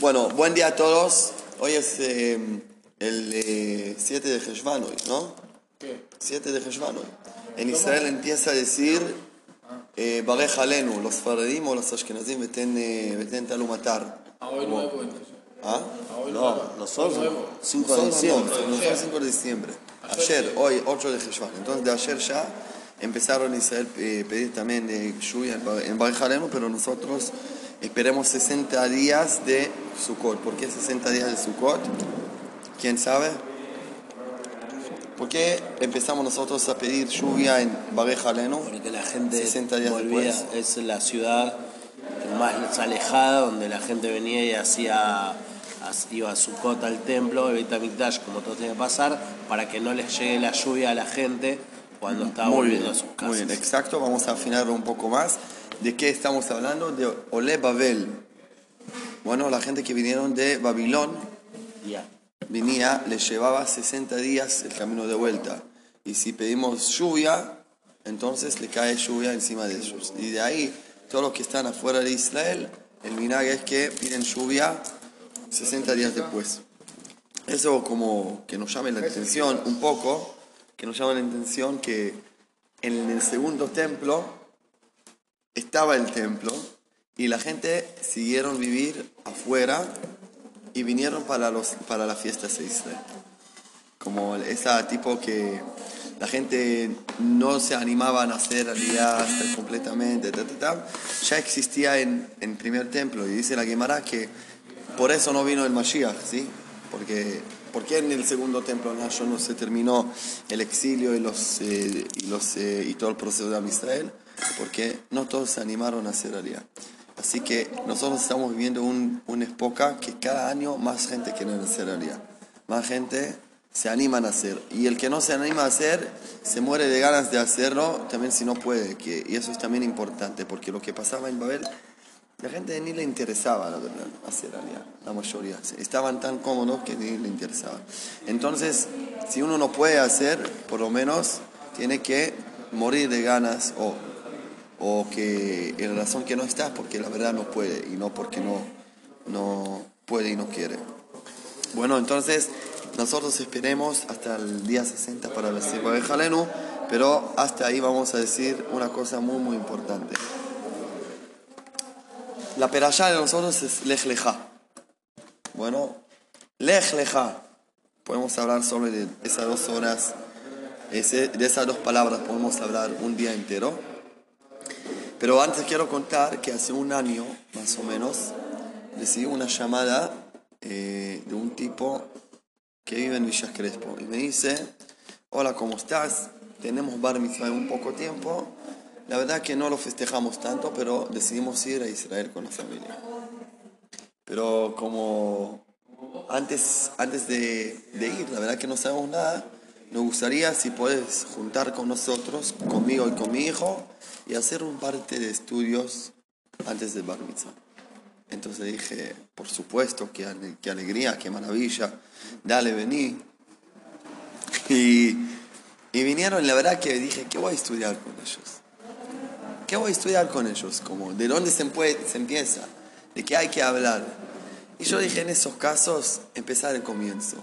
Bueno, buen día a todos. Hoy es eh, el 7 de Heshvan hoy, ¿no? ¿Qué? 7 de Heshvan hoy. En Israel empieza a decir eh, Barej Alenu, los Faradim o los Ashkenazim veten, eh, veten talumatar. A hoy nuevo entonces. ¿Ah? A hoy No, nuevo. nosotros Hoy nuevo. 5 de diciembre. no, son 5 de diciembre. Ayer, hoy, 8 de Heshvan. Entonces, de ayer ya empezaron en Israel eh, pedir también eh, lluvia en Ba- en Barej Alenu, pero nosotros esperemos 60 días de Sukkot. ¿Por qué 60 días de Sukkot? ¿Quién sabe? ¿Por qué empezamos nosotros a pedir lluvia en Barej Alenu? Porque la gente 60 días volvía, es la ciudad más alejada donde la gente venía y hacía iba a Sukkot al templo, Beit HaMikdash, como todo tenía que pasar, para que no les llegue la lluvia a la gente cuando estaba Muy volviendo bien, a sus casas. muy bien, exacto. Vamos a afinar un poco más. ¿De qué estamos hablando? De Ole Babel. Bueno, la gente que vinieron de Babilón venía, les llevaba 60 días el camino de vuelta. Y si pedimos lluvia, entonces le cae lluvia encima de ellos. Y de ahí, todos los que están afuera de Israel, el vinagre es que piden lluvia 60 días después. Eso como que nos llame la atención un poco, que nos llama la atención que en el segundo templo estaba el templo y la gente siguieron vivir afuera y vinieron para, los, para fiestas de Israel. Como esa tipo que la gente no se animaba a hacer realidad completamente, ta, ta, ya existía en el primer templo. Y dice la Gemara que por eso no vino el Mashiach, ¿sí? Porque, porque en el segundo templo no, se terminó el exilio y, los, eh, y, los, eh, y todo el proceso de Israel, porque no todos se animaron a hacer realidad. Así que nosotros estamos viviendo un, una época que cada año más gente quiere hacer realidad. Más gente se animan a hacer. Y el que no se anima a hacer, se muere de ganas de hacerlo, también si no puede. Que, y eso es también importante, porque lo que pasaba en Babel, la gente ni le interesaba, la verdad, hacer realidad, la mayoría. Estaban tan cómodos que ni le interesaba. Entonces, si uno no puede hacer, por lo menos tiene que morir de ganas o o que en razón que no está porque la verdad no puede y no porque no, no puede y no quiere. Bueno, entonces nosotros esperemos hasta el día 60 para decir Jalenu, pero hasta ahí vamos a decir una cosa muy muy importante. La perashá de nosotros es Lech Lecha. Bueno, Lech Lecha. Podemos hablar sobre esas dos horas, de esas dos palabras podemos hablar un día entero. Pero antes quiero contar que hace un año, más o menos, recibí una llamada eh, de un tipo que vive en Villas Crespo y me dice, hola, ¿cómo estás? Tenemos bar mitzvah en un poco tiempo. La verdad que no lo festejamos tanto, pero decidimos ir a Israel con la familia. Pero como antes, antes de, de ir, la verdad que no sabemos nada, nos gustaría si puedes juntar con nosotros, conmigo y con mi hijo, y hacer un parte de estudios antes del bar mitzvah. Entonces dije, por supuesto, qué, ale- qué alegría, qué maravilla, dale, vení. Y, y vinieron, la verdad que dije, ¿qué voy a estudiar con ellos? ¿Qué voy a estudiar con ellos? Como, ¿De dónde se empieza? ¿De qué hay que hablar? Y yo dije, en esos casos, empezar el comienzo.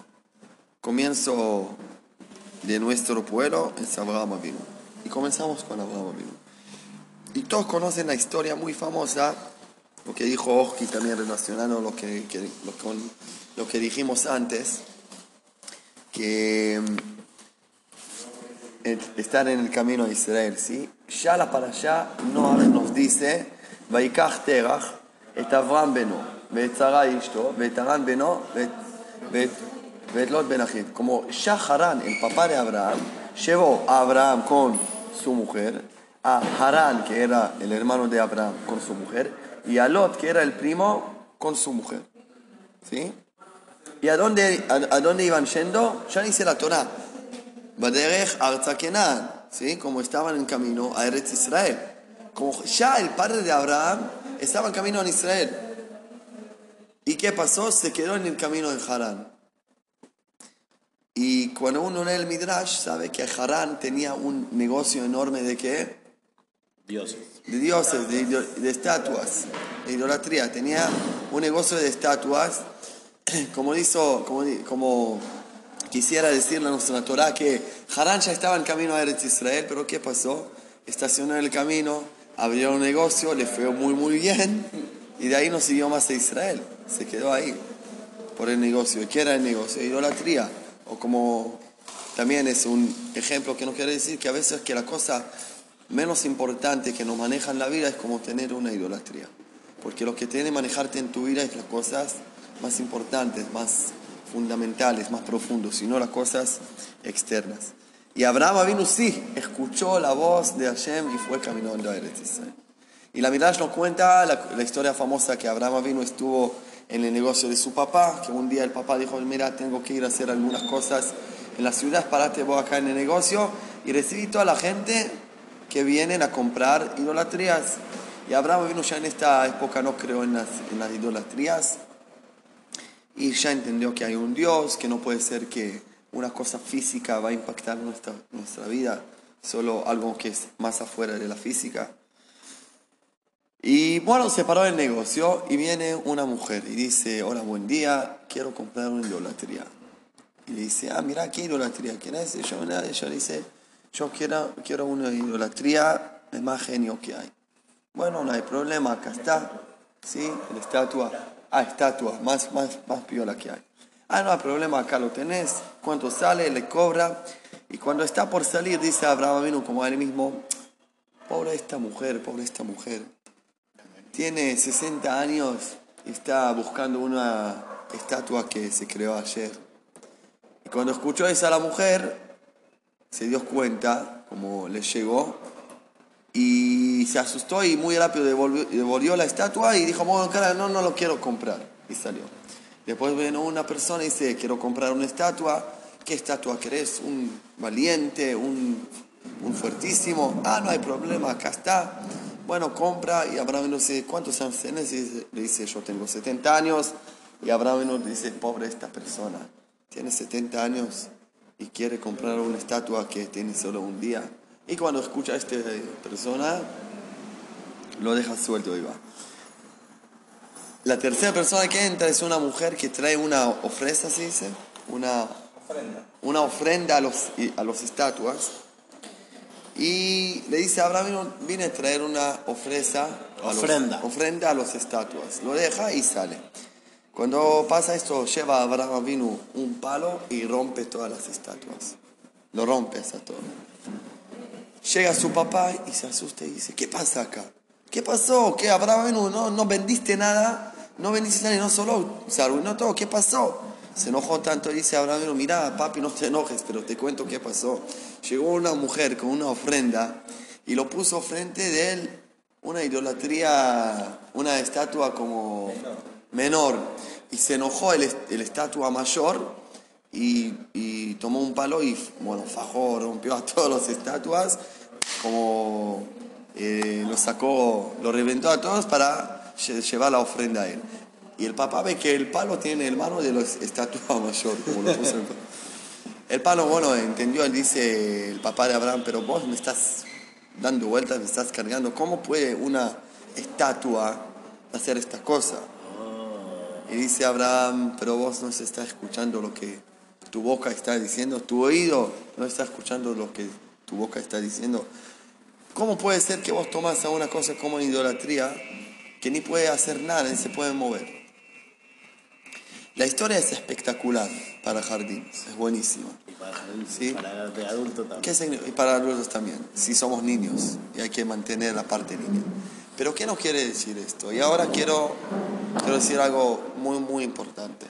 Comienzo de nuestro pueblo es Abraham Avinu. Y comenzamos con Abraham Avinu. Y todos conocen la historia muy famosa, lo que dijo Oski también relacionado a lo que, que- lo, con lo que dijimos antes, que mm, el- estar en el camino a Israel, ¿sí? Ya la para allá no nos dice, Vaikach Terach, et Avram beno, ואת שרה אשתו, ואת הרן בנו, ואת, Bedlot Ben Ajib, como Shaharán, el papá de Abraham, llevó a Abraham con su mujer, a Harán, que era el hermano de Abraham, con su mujer, y a Lot, que era el primo, con su mujer. ¿Sí? ¿Y a dónde, a, dónde iban yendo? Ya dice la Torah. Baderech ¿sí? Como estaban en camino a Eretz Israel. Como ya el padre de Abraham estaba en camino a Israel. ¿Y qué pasó? Se quedó en el camino en Harán. Y cuando uno lee el Midrash, sabe que Harán tenía un negocio enorme de qué? Dioses. de dioses, de, idol- de estatuas, de idolatría. Tenía un negocio de estatuas, como hizo, como, como quisiera decirle a nuestra Torah que Harán ya estaba en camino a Eretz Israel, pero ¿qué pasó? Estacionó en el camino, abrió un negocio, le fue muy muy bien y de ahí no siguió más a Israel, se quedó ahí por el negocio. ¿Y qué era el negocio? Idolatría. O como también es un ejemplo que no quiere decir que a veces que la cosa menos importante que nos maneja en la vida es como tener una idolatría. Porque lo que tiene manejarte en tu vida es las cosas más importantes, más fundamentales, más profundos, y no las cosas externas. Y Abraham vino sí, escuchó la voz de Hashem y fue caminando a Eretz Israel. Y la Midrash nos cuenta la, la historia famosa que Abraham vino estuvo en el negocio de su papá, que un día el papá dijo, mira, tengo que ir a hacer algunas cosas en la ciudad, parate vos acá en el negocio, y recibí toda la gente que vienen a comprar idolatrías. Y Abraham vino ya en esta época, no creo en las, idolatrías, y ya entendió que hay un Dios, que no puede ser que una cosa física va a impactar nuestra, nuestra vida, solo algo que es más afuera de la física. Y bueno, se paró el negocio y viene una mujer y dice, hola, buen día, quiero comprar una idolatría. Y le dice, ah, mira, ¿qué idolatría quieres? Y yo, nada, ella dice, yo quiero, quiero una idolatría, el más genio que hay. Bueno, no hay problema, acá está, ¿sí? La estatua, ah, estatua, más, más, más piola que hay. Ah, no hay problema, acá lo tenés, cuánto sale, le cobra. Y cuando está por salir, dice Abraham vino como él mismo, pobre esta mujer, pobre esta mujer. Tiene 60 años y está buscando una estatua que se creó ayer. Y cuando escuchó eso a la mujer, se dio cuenta, como le llegó, y se asustó y muy rápido devolvió, devolvió la estatua y dijo, bueno, cara, no, no lo quiero comprar. Y salió. Después vino una persona y dice, quiero comprar una estatua. ¿Qué estatua querés? ¿Un valiente? ¿Un, un fuertísimo? Ah, no hay problema, acá está. Bueno, compra y Abraham no dice, ¿cuántos años tienes? Y le dice, yo tengo 70 años. Y Abraham dice, pobre esta persona, tiene 70 años y quiere comprar una estatua que tiene solo un día. Y cuando escucha a esta persona, lo deja suelto y va. La tercera persona que entra es una mujer que trae una ofrenda, se dice, una una ofrenda a los, a los estatuas. Y le dice, Abraham vino, vine a traer una ofrenda a los, Ofrenda. a los estatuas. Lo deja y sale. Cuando pasa esto, lleva a Abraham vino un palo y rompe todas las estatuas. Lo rompe hasta todo. Llega su papá y se asusta y dice, ¿qué pasa acá? ¿Qué pasó? ¿Qué Abraham vino? No, no vendiste nada, no vendiste nada y no solo se arruinó todo. ¿Qué pasó? Se enojó tanto y dice Abraham, vino, mira papi, no te enojes, pero te cuento qué pasó. Llegó una mujer con una ofrenda y lo puso frente de él una idolatría, una estatua como menor. Y se enojó el, el estatua mayor y, tomó un palo y, bueno, fajó, rompió a todas las estatuas, como eh, lo sacó, lo reventó a todos para lle- llevar la ofrenda a él. Y el papá ve que el palo tiene el mano de la estatua mayor, como lo puso papá. El palo, bueno, entendió, él dice, el papá de Abraham, pero vos me estás dando vueltas, me estás cargando. ¿Cómo puede una estatua hacer esta cosa? Y dice Abraham, pero vos no se está escuchando lo que tu boca está diciendo, tu oído no está escuchando lo que tu boca está diciendo. ¿Cómo puede ser que vos tomas a una cosa como idolatría que ni puede hacer nada, ni se puede mover? La historia es espectacular para jardines, es buenísima. Y para, Sí. para de adulto ¿Qué también. Y para adultos también, si somos niños y hay que mantener la parte niña. Pero ¿qué nos quiere decir esto? Y ahora quiero, quiero decir algo muy, muy importante.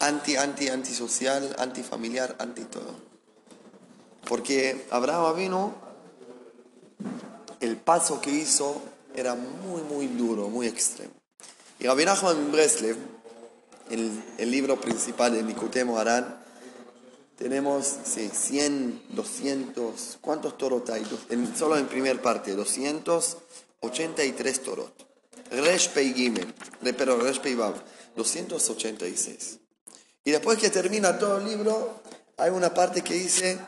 Anti, anti, antisocial, antifamiliar, anti todo. Porque Abraham vino, el paso que hizo era muy, muy duro, muy extremo. Y Rabbi Nachman Breslev, el, el libro principal de Nikutei Moharan, tenemos sí, 100, 200, ¿cuántos torot hay? En- solo en primer parte, 283 torot. Resh Pei Gimel, pero Resh Pei Vav, 286. Y después que termina todo el libro, hay una parte que dice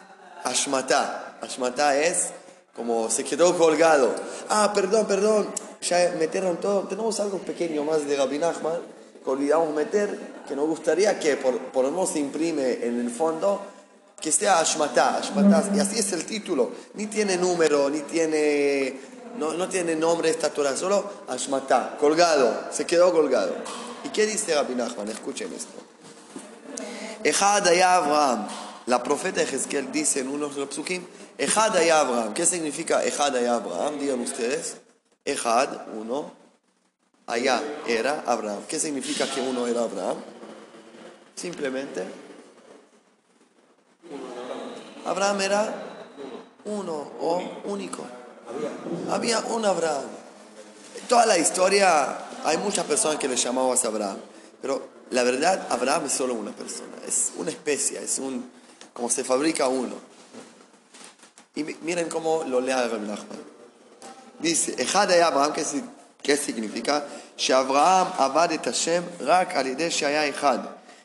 Ashmatá. Ashmatá es como se quedó colgado. Ah, perdón, perdón, ya metieron todo. Tenemos algo pequeño más de Rabbi Nachman que olvidamos meter, que nos gustaría que por, por lo menos se imprime en el fondo, que sea Ashmatá, Ashmatá. Y así es el título. Ni tiene número, ni tiene, no, no tiene nombre esta Torah, solo Ashmatá, colgado, se quedó colgado. ¿Y qué dice Rabbi Nachman? Escuchen esto. Ejad Abraham. La profeta Ezequiel dice en uno de los psukim, Ejad Abraham. ¿Qué significa Ejad Abraham? Digan ustedes. Ejad, uno. Allá era Abraham. ¿Qué significa que uno era Abraham? Simplemente. Abraham era uno o único. Había un Abraham. Toda la historia, hay muchas personas que le llamaban Abraham, pero la verdad, Abraham es solo una persona, es una especie, es un, como se fabrica uno. Y miren cómo lo lea Nachman. Dice, Ejad Abraham, ¿qué significa? שאברהם עבד את השם רק על ידי שהיה אחד,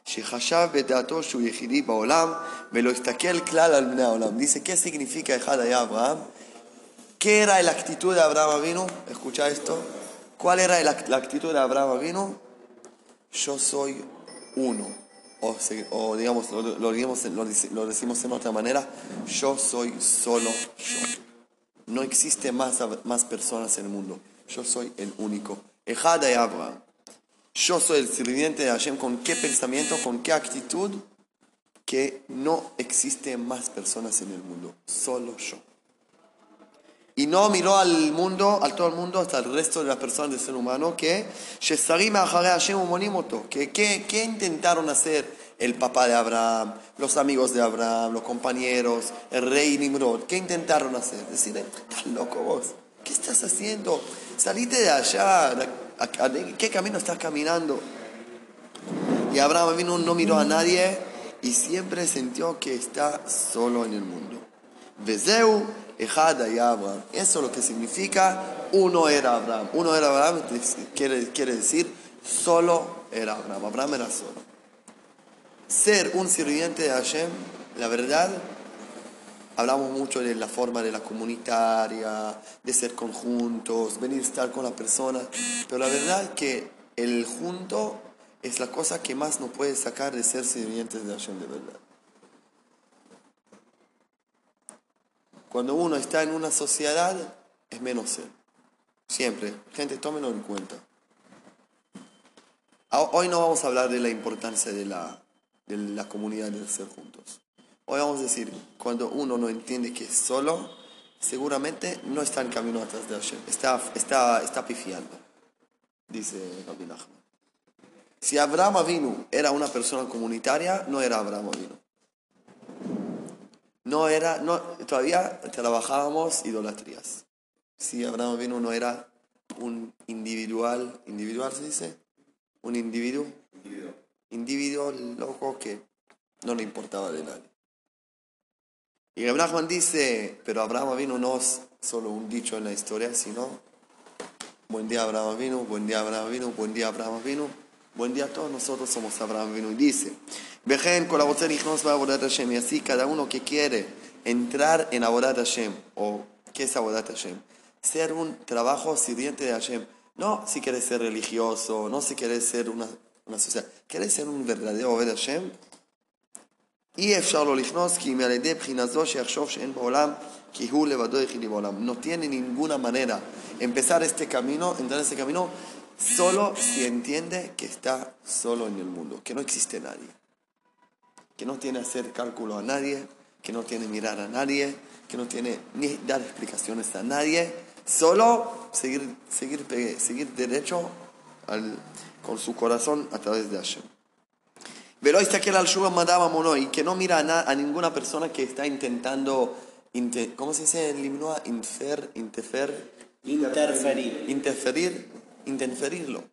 שחשב בדעתו שהוא יחידי בעולם ולא הסתכל כלל על בני העולם. Dice, ¿qué significa אחד היה אברהם? ¿Qué era la actitud de Abraham Avinu? Escucha esto. ¿Cuál era la, la actitud de Abraham Avinu? Yo soy uno. O, se, o digamos, lo, lo, digamos, lo, lo decimos en otra manera, yo soy solo yo. No existe más, más personas en el mundo. Yo soy el único. Ejad y Abraham. Yo soy el sirviente de Hashem. ¿Con qué pensamiento? ¿Con qué actitud? Que no existe más personas en el mundo. Solo yo. Y no miró al mundo, a todo el mundo, hasta el resto de las personas del ser humano, que que, que, que intentaron hacer el papá de Abraham, los amigos de Abraham, los compañeros, el rey Nimrod, ¿qué intentaron hacer? Decirle, estás loco vos, ¿qué estás haciendo? Salite de allá, ¿qué camino estás caminando? Y Abraham no miró a nadie y siempre sintió que está solo en el mundo. Vezeu Ejad Abraham. Eso es lo que significa uno era Abraham. Uno era Abraham quiere, quiere decir solo era Abraham. Abraham era solo. Ser un sirviente de Hashem, la verdad, hablamos mucho de la forma de la comunitaria, de ser conjuntos, venir a estar con la persona, pero la verdad es que el junto es la cosa que más nos puede sacar de ser sirvientes de Hashem de verdad. Cuando uno está en una sociedad, es menos ser. Siempre. Gente, tómenlo en cuenta. Hoy no vamos a hablar de la importancia de la, de la comunidad de ser juntos. Hoy vamos a decir, cuando uno no entiende que es solo, seguramente no está en camino atrás de Hashem. Está, está, está pifiando, dice Rabbi Nachman. Si Abraham Avinu era una persona comunitaria, no era Abraham Avinu. No era, no, todavía trabajábamos idolatrías. Si Abraham vino no era un individual, individual se dice, un individuo, individuo, individuo loco que no le importaba de nadie. Y Abraham dice, pero Abraham vino no es solo un dicho en la historia, sino buen día Abraham vino, buen día Abraham vino, buen día Abraham vino, buen día a todos nosotros somos Abraham vino. Y dice, Vejen con la va Hashem. Y así cada uno que quiere entrar en Abodat Hashem, o ¿qué es Abodat Hashem? Ser un trabajo sirviente de Hashem. No si quieres ser religioso, no si quieres ser una, una sociedad. ¿Quieres ser un verdadero Obed Hashem? No tiene ninguna manera empezar este camino, entrar en este camino, solo si entiende que está solo en el mundo, que no existe nadie que no tiene hacer cálculo a nadie, que no tiene mirar a nadie, que no tiene ni dar explicaciones a nadie, solo seguir, seguir, seguir derecho al, con su corazón a través de Hashem. Pero está que el Shua mandaba mono y que no mira a, a, ninguna persona que está intentando, ¿cómo se dice en limnoa? Infer, interfer, interferir. Interferir, interferirlo.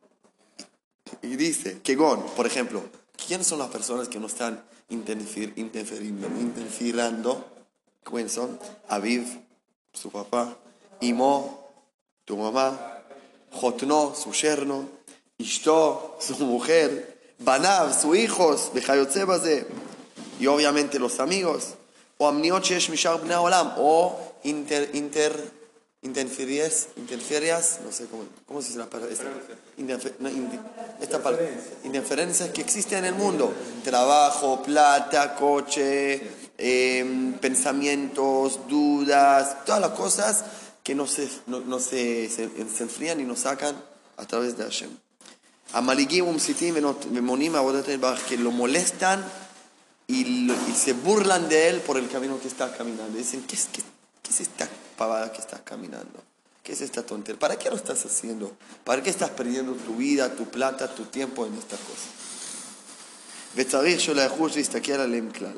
Y dice, que Gon, por ejemplo, ¿quiénes son las personas que no están interfiriendo, interfirando, ¿quiénes son? Aviv, su papá, Imo, tu mamá, Jotno, su yerno, Ishto, su mujer, Banav, sus hijos, y obviamente los amigos, o Amniot Shesh Mishar Olam, o inter, inter, interferencias, interferencias, no sé cómo, cómo se dice la palabra, esta, interferencias que existen en el mundo, trabajo, plata, coche, em, pensamientos, dudas, todas las cosas que no se, no, se, se enfrían y nos sacan a través de Hashem. Amaligim, Umsitim, Venot- Vemonim, Abodat el Baraj, que lo molestan y, lo- y se burlan de él por el camino que está caminando. Dicen, ¿qué es, qué, qué es esta pavada que estás caminando? ¿Qué es esta tontería? ¿Para qué lo estás haciendo? ¿Para qué estás perdiendo tu vida, tu plata, tu tiempo en estas cosas? וצריך שלחוש להסתכל עליהם כלל.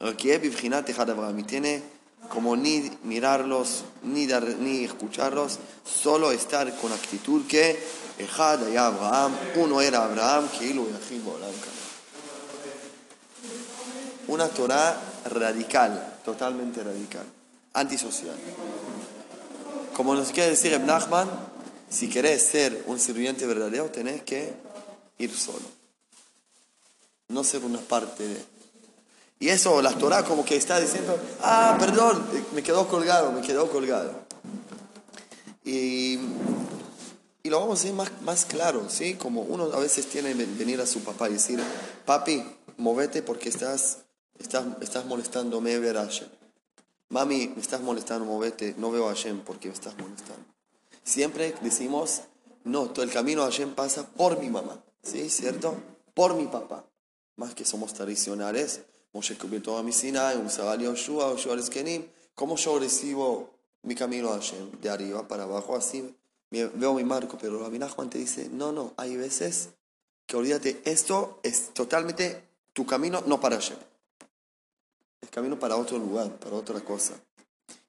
רק יהיה בבחינת אחד אברהם. y tiene como ni mirarlos, ni, dar, ni escucharlos, solo estar con actitud que אחד היה אברהם, uno era Abraham, כאילו הוא יחיד בעולם כאן. Una Torah radical, totalmente radical, antisocial. Como nos quiere decir Ibn Nachman, si querés ser un sirviente verdadero, tenés que ir solo. No ser una parte de. Y eso, la Torah como que está diciendo, ah, perdón, me quedó colgado, me quedó colgado. Y, y lo vamos a decir más, más claro, ¿sí? Como uno a veces tiene que venir a su papá y decir, papi, movete porque estás, estás, estás molestándome ver a Hashem. Mami, me estás molestando, movete, no veo a Hashem porque me estás molestando. Siempre decimos, no, todo el camino a Hashem pasa por mi mamá, ¿sí? ¿Cierto? Por mi papá. Más que somos tradicionales, Moshe Kubito a mi Sinai, un Sagal Yoshua, Yoshua Eskenim, ¿cómo yo recibo mi camino a Hashem? De arriba para abajo, así veo mi marco, pero Rabbi Nachman te dice, no, no, hay veces que olvídate, esto es totalmente tu camino, no para Hashem. Es camino para otro lugar, para otra cosa.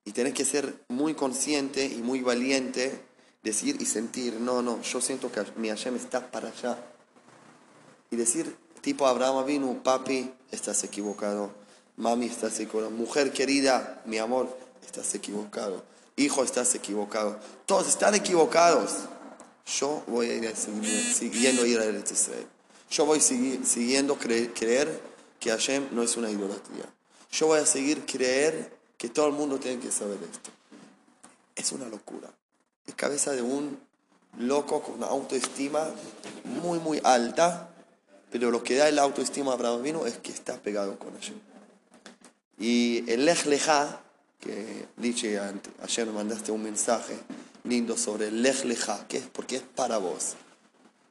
Y tienes que ser muy consciente y muy valiente, decir y sentir, no, no, yo siento que mi Hashem está para allá. Y decir, tipo Abraham vino, papi, estás equivocado. Mami, estás equivocado. Mujer querida, mi amor, estás equivocado. Hijo, estás equivocado. Todos están equivocados. Yo voy a ir seguir- siguiendo ir a Eretz Israel. Yo voy segui- siguiendo cre- creer que Hashem no es una idolatría. Yo voy a seguir creer que todo el mundo tiene que saber esto. Es una locura. Es cabeza de un loco con una autoestima muy, muy alta, pero lo que da el autoestima a Abraham vino es que está pegado con Hashem. Y el Lech Lecha, que ayer mandaste un mensaje lindo sobre el Lech Lecha, que es porque es para vos.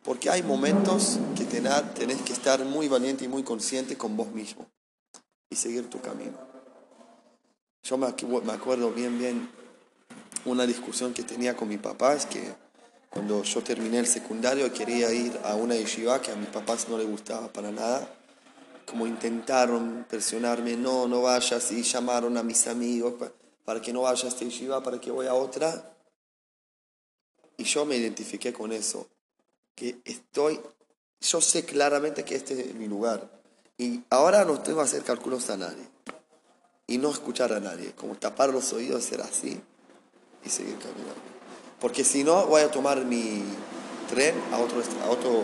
Porque hay momentos que tenés que estar muy valiente y muy consciente con vos mismo y seguir tu camino. Yo me acuerdo bien, bien una discusión que tenía con mi papá, es que cuando yo terminé el secundario quería ir a una yeshiva que a mis papás no les gustaba para nada. Como intentaron presionarme, no, no vayas, y llamaron a mis amigos pa- para que no vaya a esta yeshiva, para que voy a otra. Y yo me identifiqué con eso, que estoy, yo sé claramente que este es mi lugar. Y ahora no tengo que hacer cálculos a nadie. Y no escuchar a nadie, como tapar los oídos, ser así y seguir caminando. Porque si no, voy a tomar mi tren a otro, a otro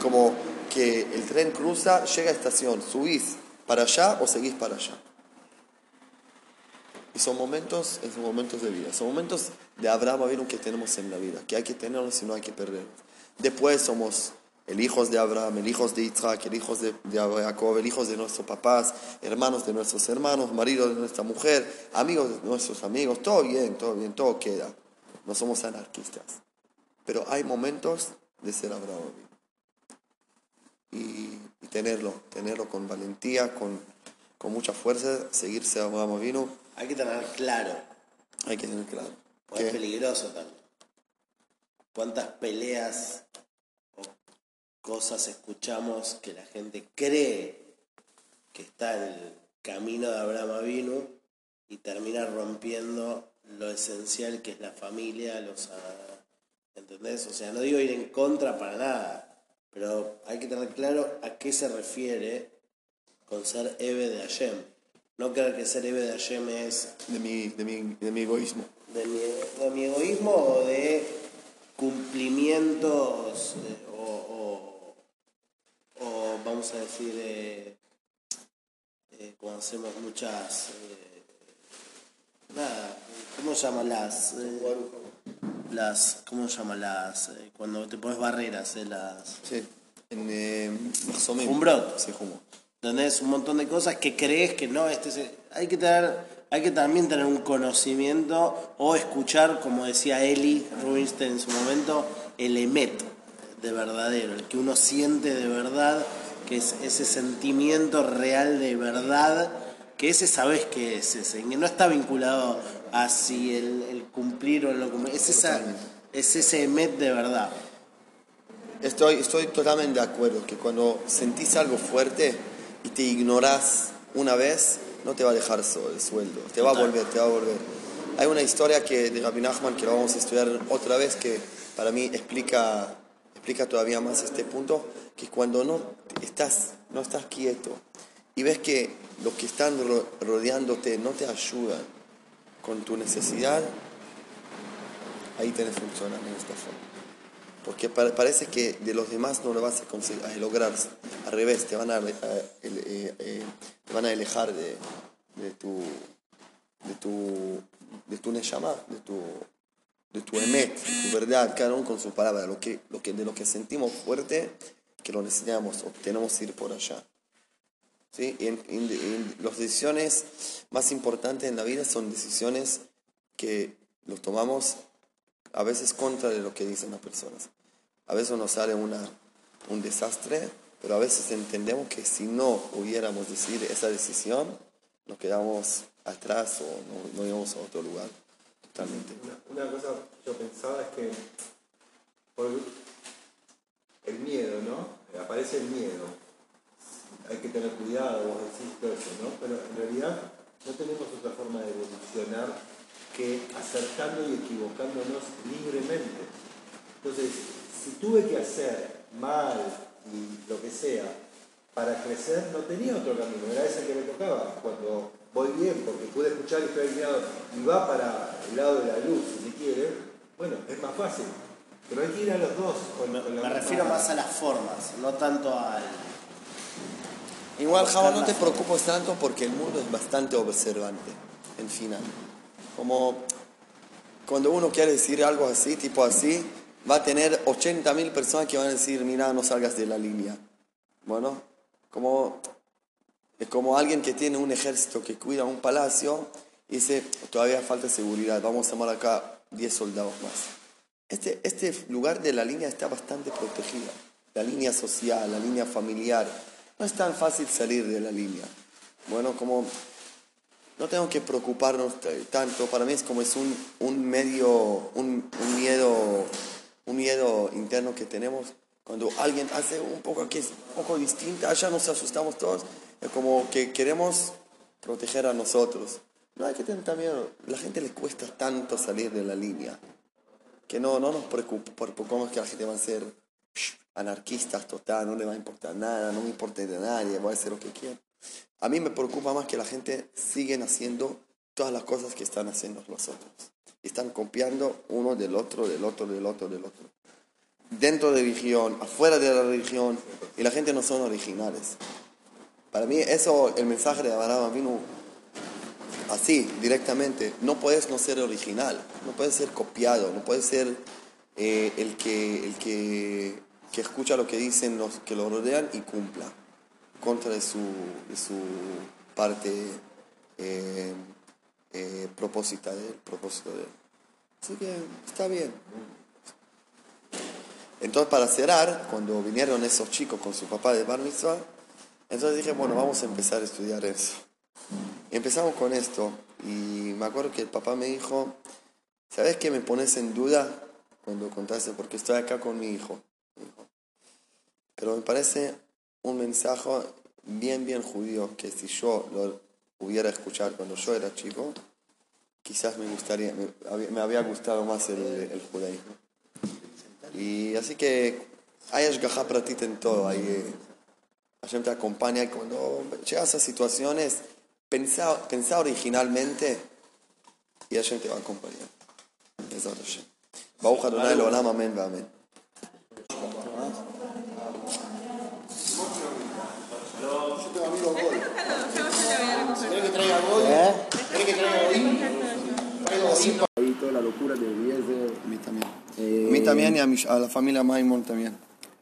como que el tren cruza, llega a estación, subís para allá o seguís para allá. Y son momentos, son momentos de vida, son momentos de Abraham Avinu que tenemos en la vida, que hay que tenerlos y no hay que perderlos. Después somos el hijos de Abraham, el hijos de Isaac, el hijos de, de Jacob, el hijos de nuestros papás, hermanos de nuestros hermanos, maridos de nuestra mujer, amigos de nuestros amigos, todo bien, todo bien, todo queda. No somos anarquistas. Pero hay momentos de ser Abraham Avinu. Y, y tenerlo, tenerlo con valentía, con, con mucha fuerza, seguirse a Abraham Avinu, Hay que tener claro, hay que tener claro. es peligroso también. ¿Cuántas peleas o cosas escuchamos que la gente cree que está en el camino de Abraham Avinu y termina rompiendo lo esencial que es la familia, los ah, ¿entendés? O sea, no digo ir en contra para nada, pero hay que tener claro a qué se refiere con ser Eve de Hashem. No creer que ser Eve de Hashem es de mi, de mi, de mi egoísmo. de mi, de mi egoísmo o de cumplimientos eh, o, o- o vamos a decir eh, eh, como hacemos muchas eh, nada ¿Cómo se llaman las. Las. ¿Cómo se llaman las. eh, cuando te pones barreras, eh, las. Sí. En eh, Maxomim. Humbrot. Sí, humo. ¿Entendés? Un montón de cosas que crees que no, este es- hay que tener, hay que también tener un conocimiento o escuchar, como decía Eli Rubinstein en su momento, el emet de verdadero, el que uno siente de verdad, que es ese sentimiento real de verdad, que ese sabes que es ese, que no está vinculado a si el, el cumplir o el no cumplir, es, esa, es ese emet de verdad. Estoy, estoy totalmente de acuerdo que cuando sentís algo fuerte y te ignoras una vez, no te va a dejar el sueldo, te va a volver, te va a volver. Hay una historia que de Rabbi Nachman que lo vamos a estudiar otra vez que para mí explica, explica todavía más este punto, que cuando no estás, no estás quieto y ves que los que están ro- rodeándote no te ayudan con tu necesidad, ahí tenés funcionar en esta forma. Porque pa- parece que de los demás no lo vas a, conseguir, a lograr. Al revés, te van a, a- ele- eh, eh, te van a alejar de, de tu de tu de tu de tu de tu emet, tu verdad, cada uno con su palabra, lo que, lo que, de lo que sentimos fuerte, que lo necesitamos, o tenemos que ir por allá. ¿Sí? En, en- en las decisiones más importantes en la vida son decisiones que los tomamos a veces contra de lo que dicen las personas. A veces nos sale una, un desastre, pero a veces entendemos que si no hubiéramos decidido esa decisión, nos quedamos atrás o no, no íbamos a otro lugar totalmente. Una, una cosa que yo pensaba es que por el miedo, ¿no? Aparece el miedo. Hay que tener cuidado, vos decís todo eso, ¿no? Pero en realidad no tenemos otra forma de evolucionar que acertando y equivocándonos libremente. Entonces, si tuve que hacer mal y lo que sea para crecer, no tenía otro camino, era ese que me tocaba. Cuando voy bien, porque pude escuchar y estoy alineado y va para el lado de la luz, si se quiere, bueno, es más fácil. Pero hay que ir a los dos con, Me, con la me misma- refiero más a las formas, no tanto al... Igual, Java, no te preocupes tanto porque el mundo es bastante observante, en final. Como cuando uno quiere decir algo así, tipo así, va a tener 80.000 personas que van a decir, mira, no salgas de la línea. Bueno, como, es como alguien que tiene un ejército que cuida un palacio y dice, todavía falta seguridad, vamos a tomar acá 10 soldados más. Este, este lugar de la línea está bastante protegida. La línea social, la línea familiar. No es tan fácil salir de la línea. Bueno, como no tengo que preocuparnos tanto. Para mí es como es un, un medio, un, miedo, un miedo interno que tenemos. Cuando alguien hace un poco que es un poco distinta, ya nos asustamos todos. Es como que queremos proteger a nosotros. No hay que tener también, la gente le cuesta tanto salir de la línea que no, no nos preocup- preocupamos que la gente va a ser anarquistas total, no le va a importar nada, no me importa de nadie, voy a hacer lo que quiera. A mí me preocupa más que la gente sigue haciendo todas las cosas que están haciendo los otros. Están copiando uno del otro, del otro, del otro, del otro. Dentro de religión, afuera de la religión, y la gente no son originales. Para mí eso, el mensaje de Abraham vino así, directamente. No puedes no ser original, no puedes ser copiado, no puedes ser eh, el, que, el que, que escucha lo que dicen los que lo rodean y cumpla contra de su, de su parte eh, eh, propósita de él, propósito de él. Así que está bien. Entonces, para cerrar, cuando vinieron esos chicos con su papá de Bar Mitzvah, entonces dije, bueno, vamos a empezar a estudiar eso. Empezamos con esto. Y me acuerdo que el papá me dijo, ¿sabes qué me pones en duda cuando contaste? Porque estoy acá con mi hijo. Pero me parece un mensaje bien, bien judío, que si yo lo hubiera escuchado cuando yo era chico, quizás me gustaría, me, me había gustado más el, el judaísmo. Y así que hay Ashgaha Pratit en todo. Hay, eh, Hashem te acompaña y cuando llegas a situaciones, pensá, pensá originalmente y Hashem te va a acompañar. Baruch Adonai Leolam, amén, amén. También y a, mi- a la familia Maimon también.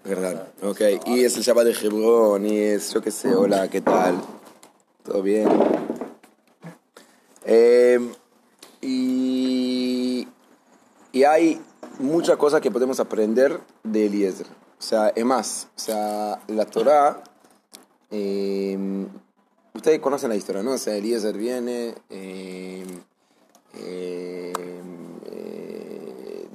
Verdad, ok. Y es el Shabbat de Hebrón, y es, yo qué sé, hola, ¿qué tal? ¿Todo bien? Eh, y, y hay muchas cosas que podemos aprender de Eliezer. O sea, es más, o sea, la Torah, eh, ustedes conocen la historia, ¿no? O sea, Eliezer viene, eh, eh, eh,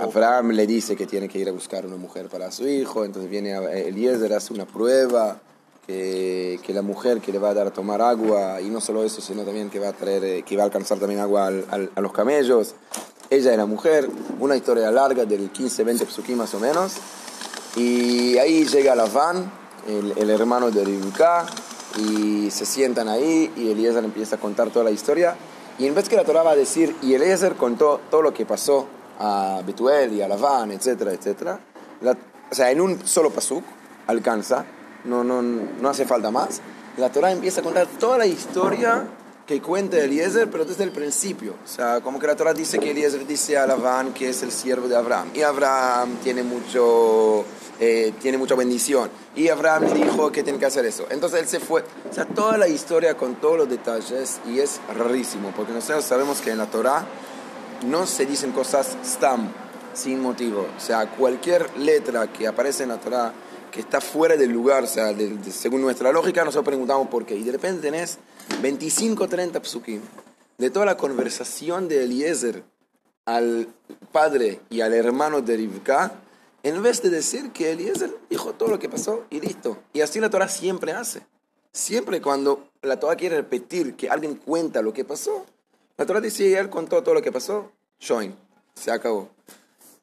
Abraham le dice que tiene que ir a buscar una mujer para su hijo, entonces viene a- Eliezer, hace una prueba, que, la mujer que le va a dar a tomar agua, y no solo eso, sino también que va a traer, eh, que va a alcanzar también agua a los camellos. Ella era mujer, una historia larga del 15-20 psukim más o menos. Y ahí llega Laván, el, el hermano de Rivka, y se sientan ahí y Eliezer empieza a contar toda la historia. Y en vez que la Torah va a decir, y Eliezer contó todo lo que pasó a Betuel y a Laván, etcétera, etcétera, la- o sea, en un solo pasuk alcanza, no, no, no hace falta más. La Torah empieza a contar toda la historia que cuenta Eliezer, pero desde el principio. O sea, como que la Torah dice que Eliezer dice a Labán que es el siervo de Abraham. Y Abraham tiene mucho, eh, tiene mucha bendición. Y Abraham le dijo que tiene que hacer eso. Entonces él se fue. O sea, toda la historia con todos los detalles. Y es rarísimo, porque nosotros sabemos que en la Torah no se dicen cosas stam, sin motivo. O sea, cualquier letra que aparece en la Torah que está fuera del lugar, o sea, según nuestra lógica, nosotros preguntamos por qué. Y de repente tenés 25, 30 psukim de toda la conversación de Eliezer al padre y al hermano de Rivka, en vez de decir que Eliezer dijo todo lo que pasó y listo. Y así la Torah siempre hace. Siempre cuando la Torah quiere repetir que alguien cuenta lo que pasó, la Torah dice, y él contó todo lo que pasó, join, se acabó.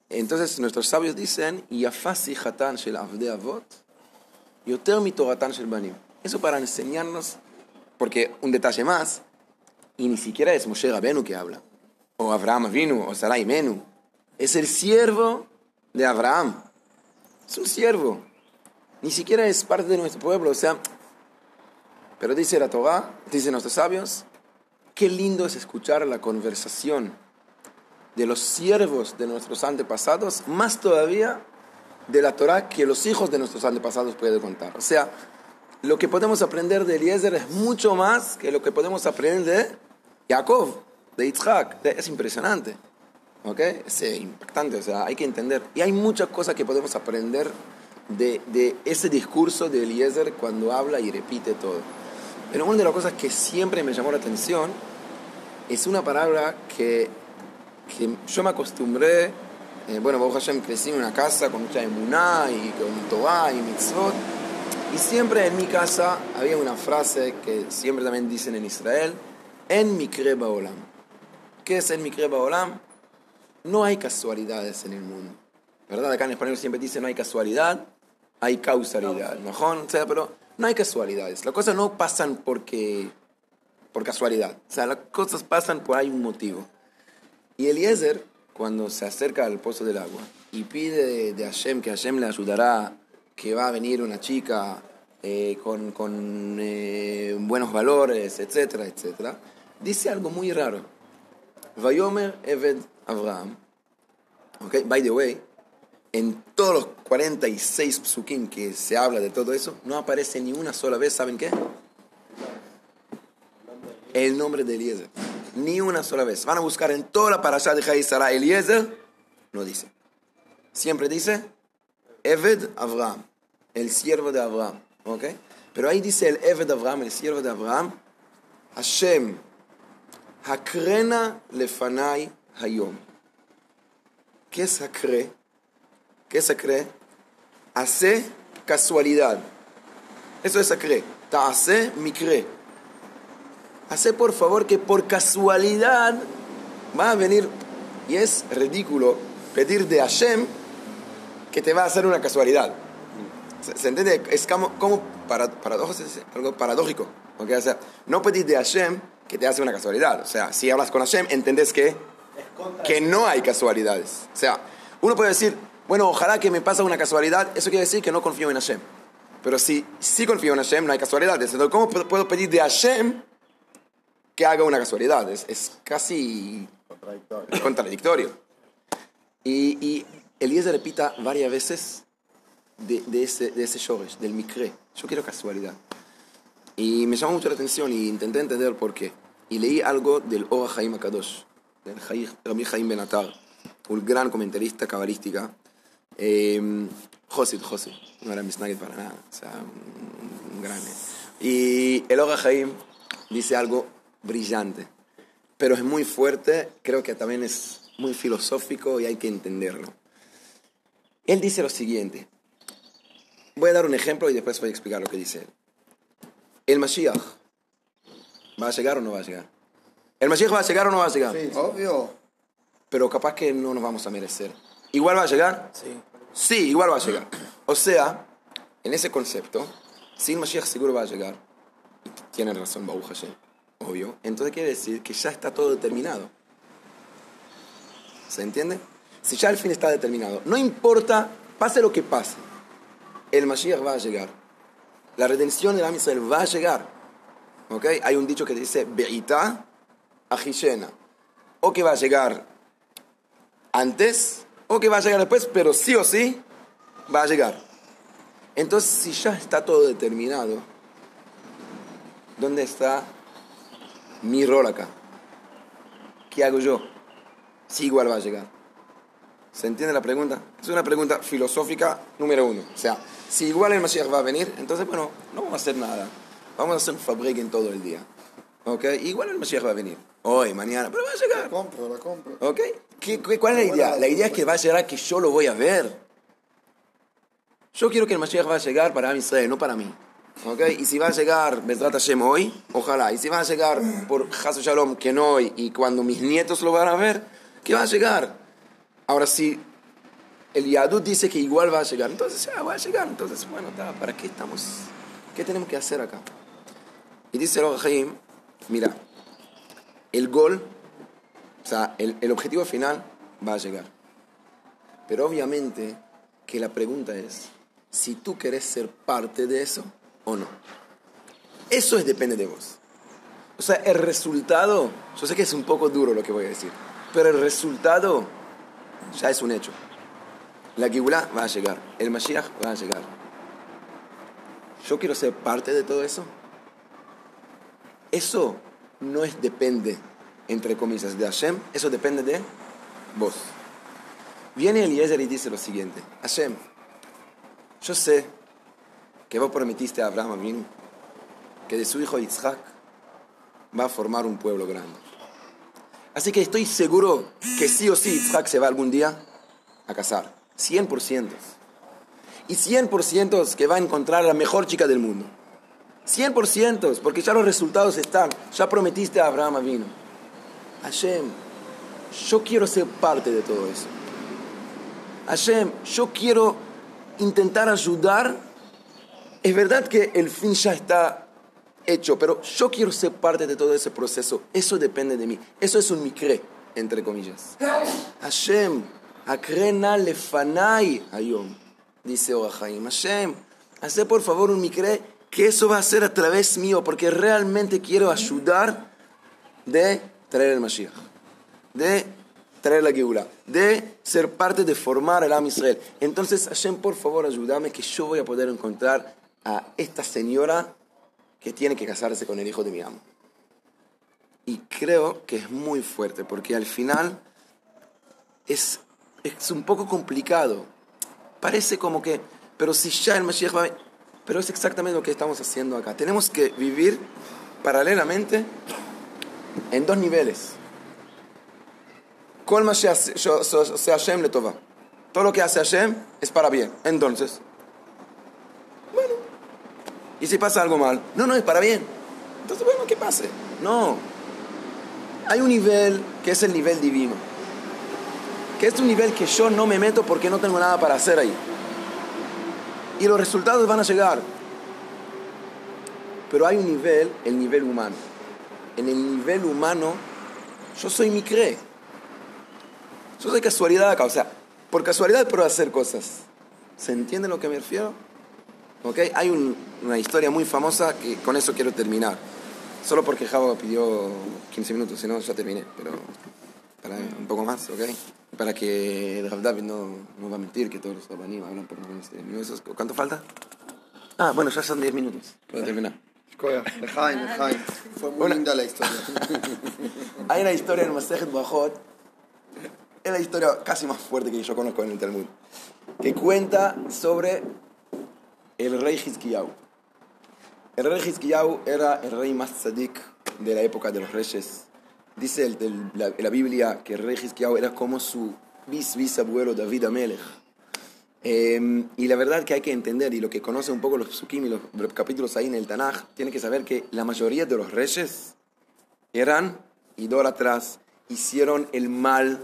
Entonces nuestros sabios dicen, Yafasi hatan shel avde avot, yoter mitoratan shel banim. Eso para enseñarnos, porque un detalle más, y ni siquiera es Moshe Rabenu que habla, o Abraham Avinu, o Sarai Menu. Es el siervo de Abraham. Es un siervo. Ni siquiera es parte de nuestro pueblo, o sea, pero dice la Torah, dicen nuestros sabios, qué lindo es escuchar la conversación de los siervos de nuestros antepasados, más todavía de la Torah que los hijos de nuestros antepasados pueden contar. O sea, lo que podemos aprender de Eliezer es mucho más que lo que podemos aprender de Jacob, de Yitzhak. Es impresionante. ¿Ok? Es eh, impactante, o sea, hay que entender. Y hay muchas cosas que podemos aprender de, de ese discurso de Eliezer cuando habla y repite todo. Pero una de las cosas que siempre me llamó la atención es una palabra que, que yo me acostumbré, eh, bueno, Baruch Hashem crecí en una casa con mucha emuná y con Torah y mitzvot, y siempre en mi casa había una frase que siempre también dicen en Israel, en mikre baolam. ¿Qué es en mikre baolam? No hay casualidades en el mundo. ¿Verdad? Acá en español siempre dice no hay casualidad, hay causalidad. ¿no? O sea, pero no hay casualidades. Las cosas no pasan porque por casualidad. O sea, las cosas pasan por hay un motivo. Y Eliezer, cuando se acerca al pozo del agua y pide de Hashem que Hashem le ayudará, que va a venir una chica eh, con, con, eh, buenos valores, etcétera, etcétera, dice algo muy raro. Vayomer Eved Abraham, okay, by the way, en todos los 46 psukim que se habla de todo eso, no aparece ni una sola vez, ¿saben qué? el nombre de Eliezer. Ni una sola vez. Van a buscar en toda la parasha de Jai Eliezer, no dice. Siempre dice Eved Abraham, el siervo de Abraham. ¿Ok? Pero ahí dice el Eved Abraham, el siervo de Abraham, Hashem, Hakrena lefanai hayom. ¿Qué es Hakre? ¿Qué es Hakre? Hace casualidad. Eso es Hakre. Ta'ase mikre. Hace por favor que por casualidad va a venir, y es ridículo pedir de Hashem que te va a hacer una casualidad. ¿Se, se entiende? Es como, como para, algo paradójico. ¿ok? O sea, no pedir de Hashem que te hace una casualidad. O sea, si hablas con Hashem, entendés que, que no hay casualidades. O sea, uno puede decir, bueno, ojalá que me pase una casualidad, eso quiere decir que no confío en Hashem. Pero si sí confío en Hashem, no hay casualidades. Entonces, ¿cómo puedo pedir de Hashem que haga una casualidad. Es, es casi Contradictorio. contradictorio. Y, y Eliezer repita varias veces de, de ese, de ese shoresh, del mikre. Yo quiero casualidad. Y me llamó mucho la atención y intenté entender por qué. Y leí algo del Ora Haim Akadosh, del Rabbi Haim Benatar, un gran comentarista cabalística. Eh, Josid, Josid, no era Misnagit para nada, o sea, un, un grande. Y el Ora Haim dice algo brillante, pero es muy fuerte, creo que también es muy filosófico y hay que entenderlo. Él dice lo siguiente, voy a dar un ejemplo y después voy a explicar lo que dice él. El Mashiach, ¿va a llegar o no va a llegar? ¿El Mashiach va a llegar o no va a llegar? Obvio. Pero capaz que no nos vamos a merecer. ¿Igual va a llegar? Sí. Sí, igual va a llegar. O sea, en ese concepto, si el Mashiach seguro va a llegar, y tiene razón Baruch Hashem, obvio, entonces quiere decir que ya está todo determinado. ¿Se entiende? Si ya el fin está determinado, no importa, pase lo que pase, el Mashiach va a llegar. La redención del Israel va a llegar. ¿Ok? Hay un dicho que dice, Be'ita Ajishena. O que va a llegar antes o que va a llegar después, pero sí o sí va a llegar. Entonces, si ya está todo determinado, ¿dónde está mi rol acá? ¿Qué hago yo? Si igual va a llegar. ¿Se entiende la pregunta? Es una pregunta filosófica número uno. O sea, si igual el Mashiach va a venir, entonces, bueno, no vamos a hacer nada. Vamos a hacer un fabrique en todo el día. ¿Ok? Igual el Mashiach va a venir. Hoy, mañana, pero va a llegar. Compro, la compro. ¿Ok? ¿Qué- qué- cuál es la idea? La idea es que va a llegar que yo lo voy a ver. Yo quiero que el Mashiach va a llegar para Israel, no para mí. ¿Ok? Y si va a llegar Bezrat Hashem hoy, ojalá. Y si va a llegar por Hasu Shalom, que no hoy, y cuando mis nietos lo van a ver, que va a llegar. Ahora, si el Yadut dice que igual va a llegar, entonces ya va a llegar. Entonces, bueno, ¿para qué estamos? ¿Qué tenemos que hacer acá? Y dice el Haim, mira, el gol o sea, el, el objetivo final va a llegar. Pero obviamente que la pregunta es si tú querés ser parte de eso o no. Eso es, depende de vos. O sea, el resultado, yo sé que es un poco duro lo que voy a decir, pero el resultado ya es un hecho. La Gibulá va a llegar, el Mashiach va a llegar. Yo quiero ser parte de todo eso. Eso no es depende, entre comillas, de Hashem, eso depende de vos. Viene Eliezer y dice lo siguiente, Hashem, yo sé que vos prometiste a Abraham Avinu que de su hijo Isaac va a formar un pueblo grande. Así que estoy seguro que sí o sí Isaac se va algún día a casar. 100%. Y 100% que va a encontrar la mejor chica del mundo. 100%, porque ya los resultados están. Ya prometiste a Abraham Avino. Hashem, yo quiero ser parte de todo eso. Hashem, yo quiero intentar ayudar. Es verdad que el fin ya está hecho, pero yo quiero ser parte de todo ese proceso. Eso depende de mí. Eso es un mikre, entre comillas. Hashem, akrena lefanai ayom, dice Orahaim. Hashem, hace por favor un mikre que eso va a ser a través mío, porque realmente quiero ayudar de traer el Mashiach, de traer la Geula, de ser parte de formar el Am Israel. Entonces, Hashem, por favor, ayúdame que yo voy a poder encontrar a esta señora que tiene que casarse con el hijo de mi amo. Y creo que es muy fuerte, porque al final es, es un poco complicado. Parece como que, pero si ya el Mashiach va a pero es exactamente lo que estamos haciendo acá. Tenemos que vivir paralelamente en dos niveles. Todo lo que hace Hashem es para bien. Entonces, bueno. ¿Y si pasa algo mal? No, no, es para bien. Entonces, bueno, que pase. No. Hay un nivel que es el nivel divino. Que es un nivel que yo no me meto porque no tengo nada para hacer ahí y los resultados van a llegar. Pero hay un nivel, el nivel humano. En el nivel humano, yo soy mi cree. Yo soy casualidad acá, o sea, por casualidad puedo hacer cosas. ¿Se entiende lo que me refiero? ¿Ok? Hay un- una historia muy famosa que con eso quiero terminar. Solo porque Java pidió 15 minutos, si no ya terminé. Pero para un poco más, ¿ok? Para que Rav David no, no va a mentir que todos los rabanim hablan por menos de minutos. ¿Cuánto falta? Ah, bueno, ya son 10 minutos. Puedo terminar. Lejaim. Fue muy Una- linda la historia. Hay una historia en Masejet Bajot, es la historia casi más fuerte que yo conozco en el Talmud, que cuenta sobre el rey Hizkiyahu. El rey Hizkiyahu era el rey más tzadik de la época de los reyes. Dice el- el- la, la Biblia que el rey Hizkiyahu era como su bis bisabuelo David Amelech. Eh, y la verdad que hay que entender, y lo que conoce un poco los psukim y los, los capítulos ahí en el Tanaj, tiene que saber que la mayoría de los reyes eran idólatras, hicieron el mal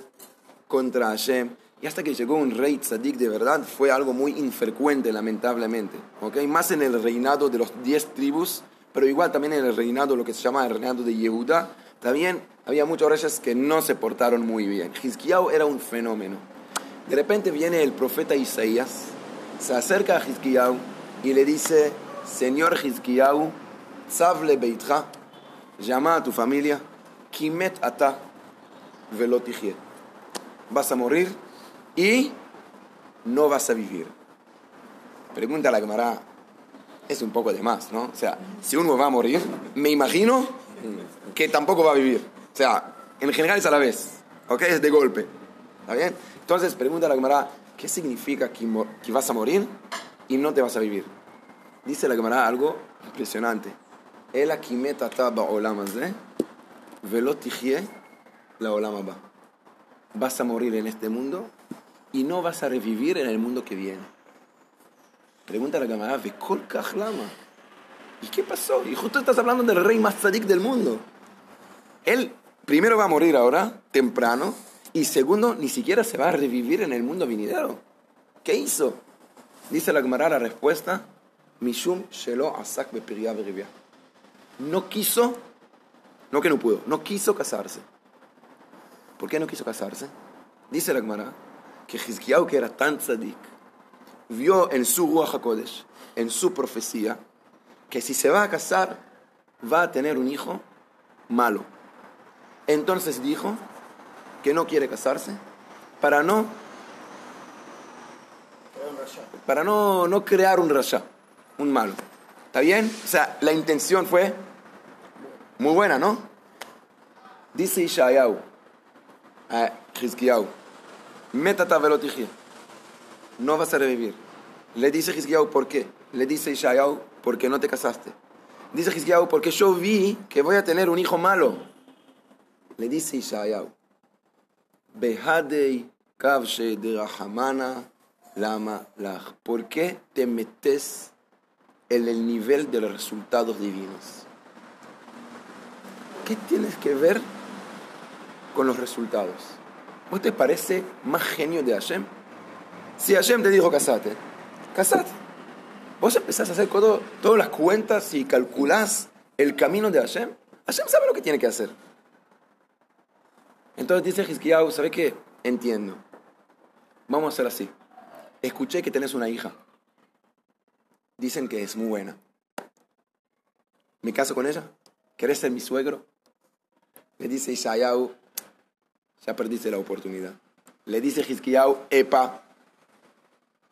contra Hashem. Y hasta que llegó un rey tzadik de verdad, fue algo muy infrecuente, lamentablemente. ¿ok? Más en el reinado de los diez tribus, pero igual también en el reinado, lo que se llama el reinado de Yehuda, también había muchos reyes que no se portaron muy bien. Hizkiyahu era un fenómeno. De repente viene el profeta Isaías, se acerca a Hizkiyahu y le dice, Señor Hizkiyahu, tzavle beitcha, llama a tu familia, kimet ata velo tijie. Vas a morir y no vas a vivir. Pregunta la Gemara, es un poco de más, ¿no? O sea, si uno va a morir, me imagino que tampoco va a vivir. O sea, en general es a la vez, ¿ok? Es de golpe. ¿Está bien? Entonces pregunta la Gemara, ¿qué significa que, que vas a morir y no te vas a vivir? Dice la Gemara algo impresionante. El akimet ba'olam hazeh, velo la'olam haba. Vas a morir en este mundo y no vas a revivir en el mundo que viene. Pregunta la Gemara, "Vekol kach lama?" ¿Y qué pasó? Y justo estás hablando del rey más tzadik del mundo. Él primero va a morir ahora, temprano, y segundo, ni siquiera se va a revivir en el mundo venidero. ¿Qué hizo? Dice la Gemara la respuesta, Mishum shelo asak. No quiso, no que no pudo, no quiso casarse. ¿Por qué no quiso casarse? Dice la Gemara que Hizkiyahu, que era tan tzadik, vio en su Ruach HaKodesh, en su profecía, que si se va a casar, va a tener un hijo malo. Entonces dijo que no quiere casarse para no para no, no crear un rasha, un malo. ¿Está bien? O sea, la intención fue muy buena, ¿no? Dice Ishayahu a Hizkiyahu, métata velotijie, no vas a revivir. Le dice Hizkiyahu, ¿por qué? Le dice Ishayahu, porque no te casaste. Dice Hizkiyahu, porque yo vi que voy a tener un hijo malo. Le dice Ishayahu, Behadei kavshe de Rahamana lama lach. ¿Por qué te metes en el nivel de los resultados divinos? ¿Qué tienes que ver con los resultados? ¿Vos te parece más genio de Hashem? Si Hashem te dijo casate, casate. Vos empezás a hacer todo- todas las cuentas y calculás el camino de Hashem. Hashem sabe lo que tiene que hacer. Entonces dice Hizkiyahu, ¿sabe qué? Entiendo. Vamos a hacer así. Escuché que tenés una hija. Dicen que es muy buena. ¿Me caso con ella? ¿Querés ser mi suegro? Le dice Ishayahu, ya perdiste la oportunidad. Le dice Hizkiyahu, epa,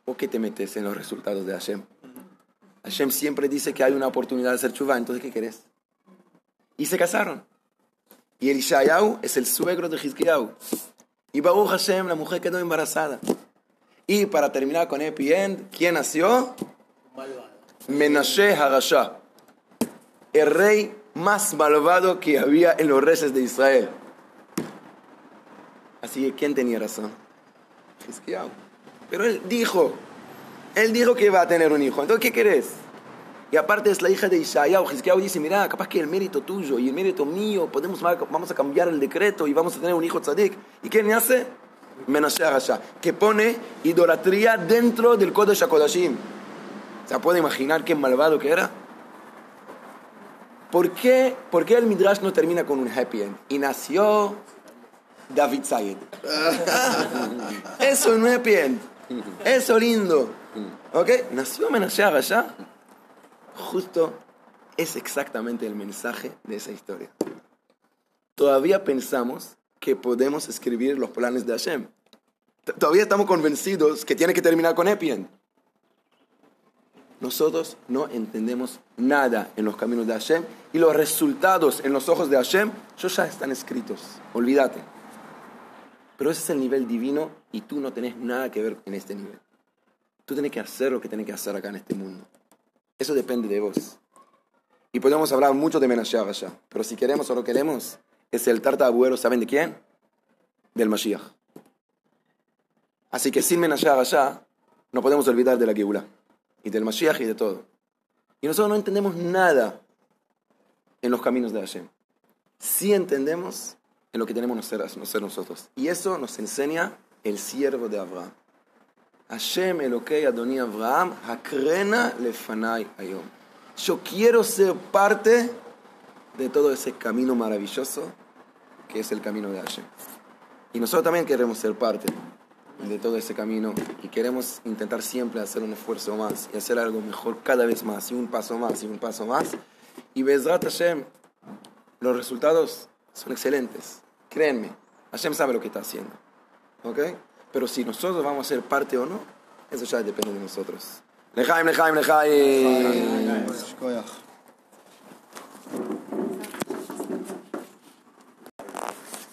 ¿o qué te metes en los resultados de Hashem? Hashem siempre dice que hay una oportunidad de hacer chuva, entonces ¿qué querés? Y se casaron. Y el Ishayahu es el suegro de Hizkiyahu. Y Baruch Hashem, la mujer quedó embarazada. Y para terminar con Happy End, ¿quién nació? Menashe Harasha, el rey más malvado que había en los reyes de Israel. Así que, ¿quién tenía razón? Hizkiyahu. Pero él dijo, él dijo que iba a tener un hijo. Entonces, ¿qué querés? Y aparte es la hija de Ishayahu. Hizkiyahu dice, mira, capaz que el mérito tuyo y el mérito mío, podemos, vamos a cambiar el decreto y vamos a tener un hijo tzadik. ¿Y quién hace? Menashe Harasha, que pone idolatría dentro del Kodesh HaKodashim. ¿Se puede imaginar qué malvado que era? ¿Por qué, ¿Por qué el Midrash no termina con un happy end? Y nació David Sayed. Eso es un happy end. Eso lindo. ¿Ok? Nació Menashe Harasha. Justo es exactamente el mensaje de esa historia. Todavía pensamos que podemos escribir los planes de Hashem. Todavía estamos convencidos que tiene que terminar con Epien. Nosotros no entendemos nada en los caminos de Hashem y los resultados en los ojos de Hashem, ya están escritos. Olvídate. Pero ese es el nivel divino y tú no tenés nada que ver en este nivel. Tú tienes que hacer lo que tienes que hacer acá en este mundo. Eso depende de vos. Y podemos hablar mucho de Menasheach allá. Pero si queremos o no queremos, es el tarta abuelo, ¿saben de quién? Del Mashiach. Así que sin Menasheach allá, no podemos olvidar de la Geulá. Y del Mashiach y de todo. Y nosotros no entendemos nada en los caminos de Hashem. Sí entendemos en lo que tenemos que ser nosotros. Y eso nos enseña el siervo de Abraham. Hashem Elokei Adoni Abraham, Hakrena Lefanai Ayom. Yo quiero ser parte de todo ese camino maravilloso que es el camino de Hashem. Y nosotros también queremos ser parte de todo ese camino y queremos intentar siempre hacer un esfuerzo más y hacer algo mejor cada vez más y un paso más y un paso más. Y Bezrat Hashem, los resultados son excelentes. Créanme, Hashem sabe lo que está haciendo. ¿Ok? Pero si nosotros vamos a ser parte o no, eso ya depende de nosotros. Lejaim, lejaim, lejaim.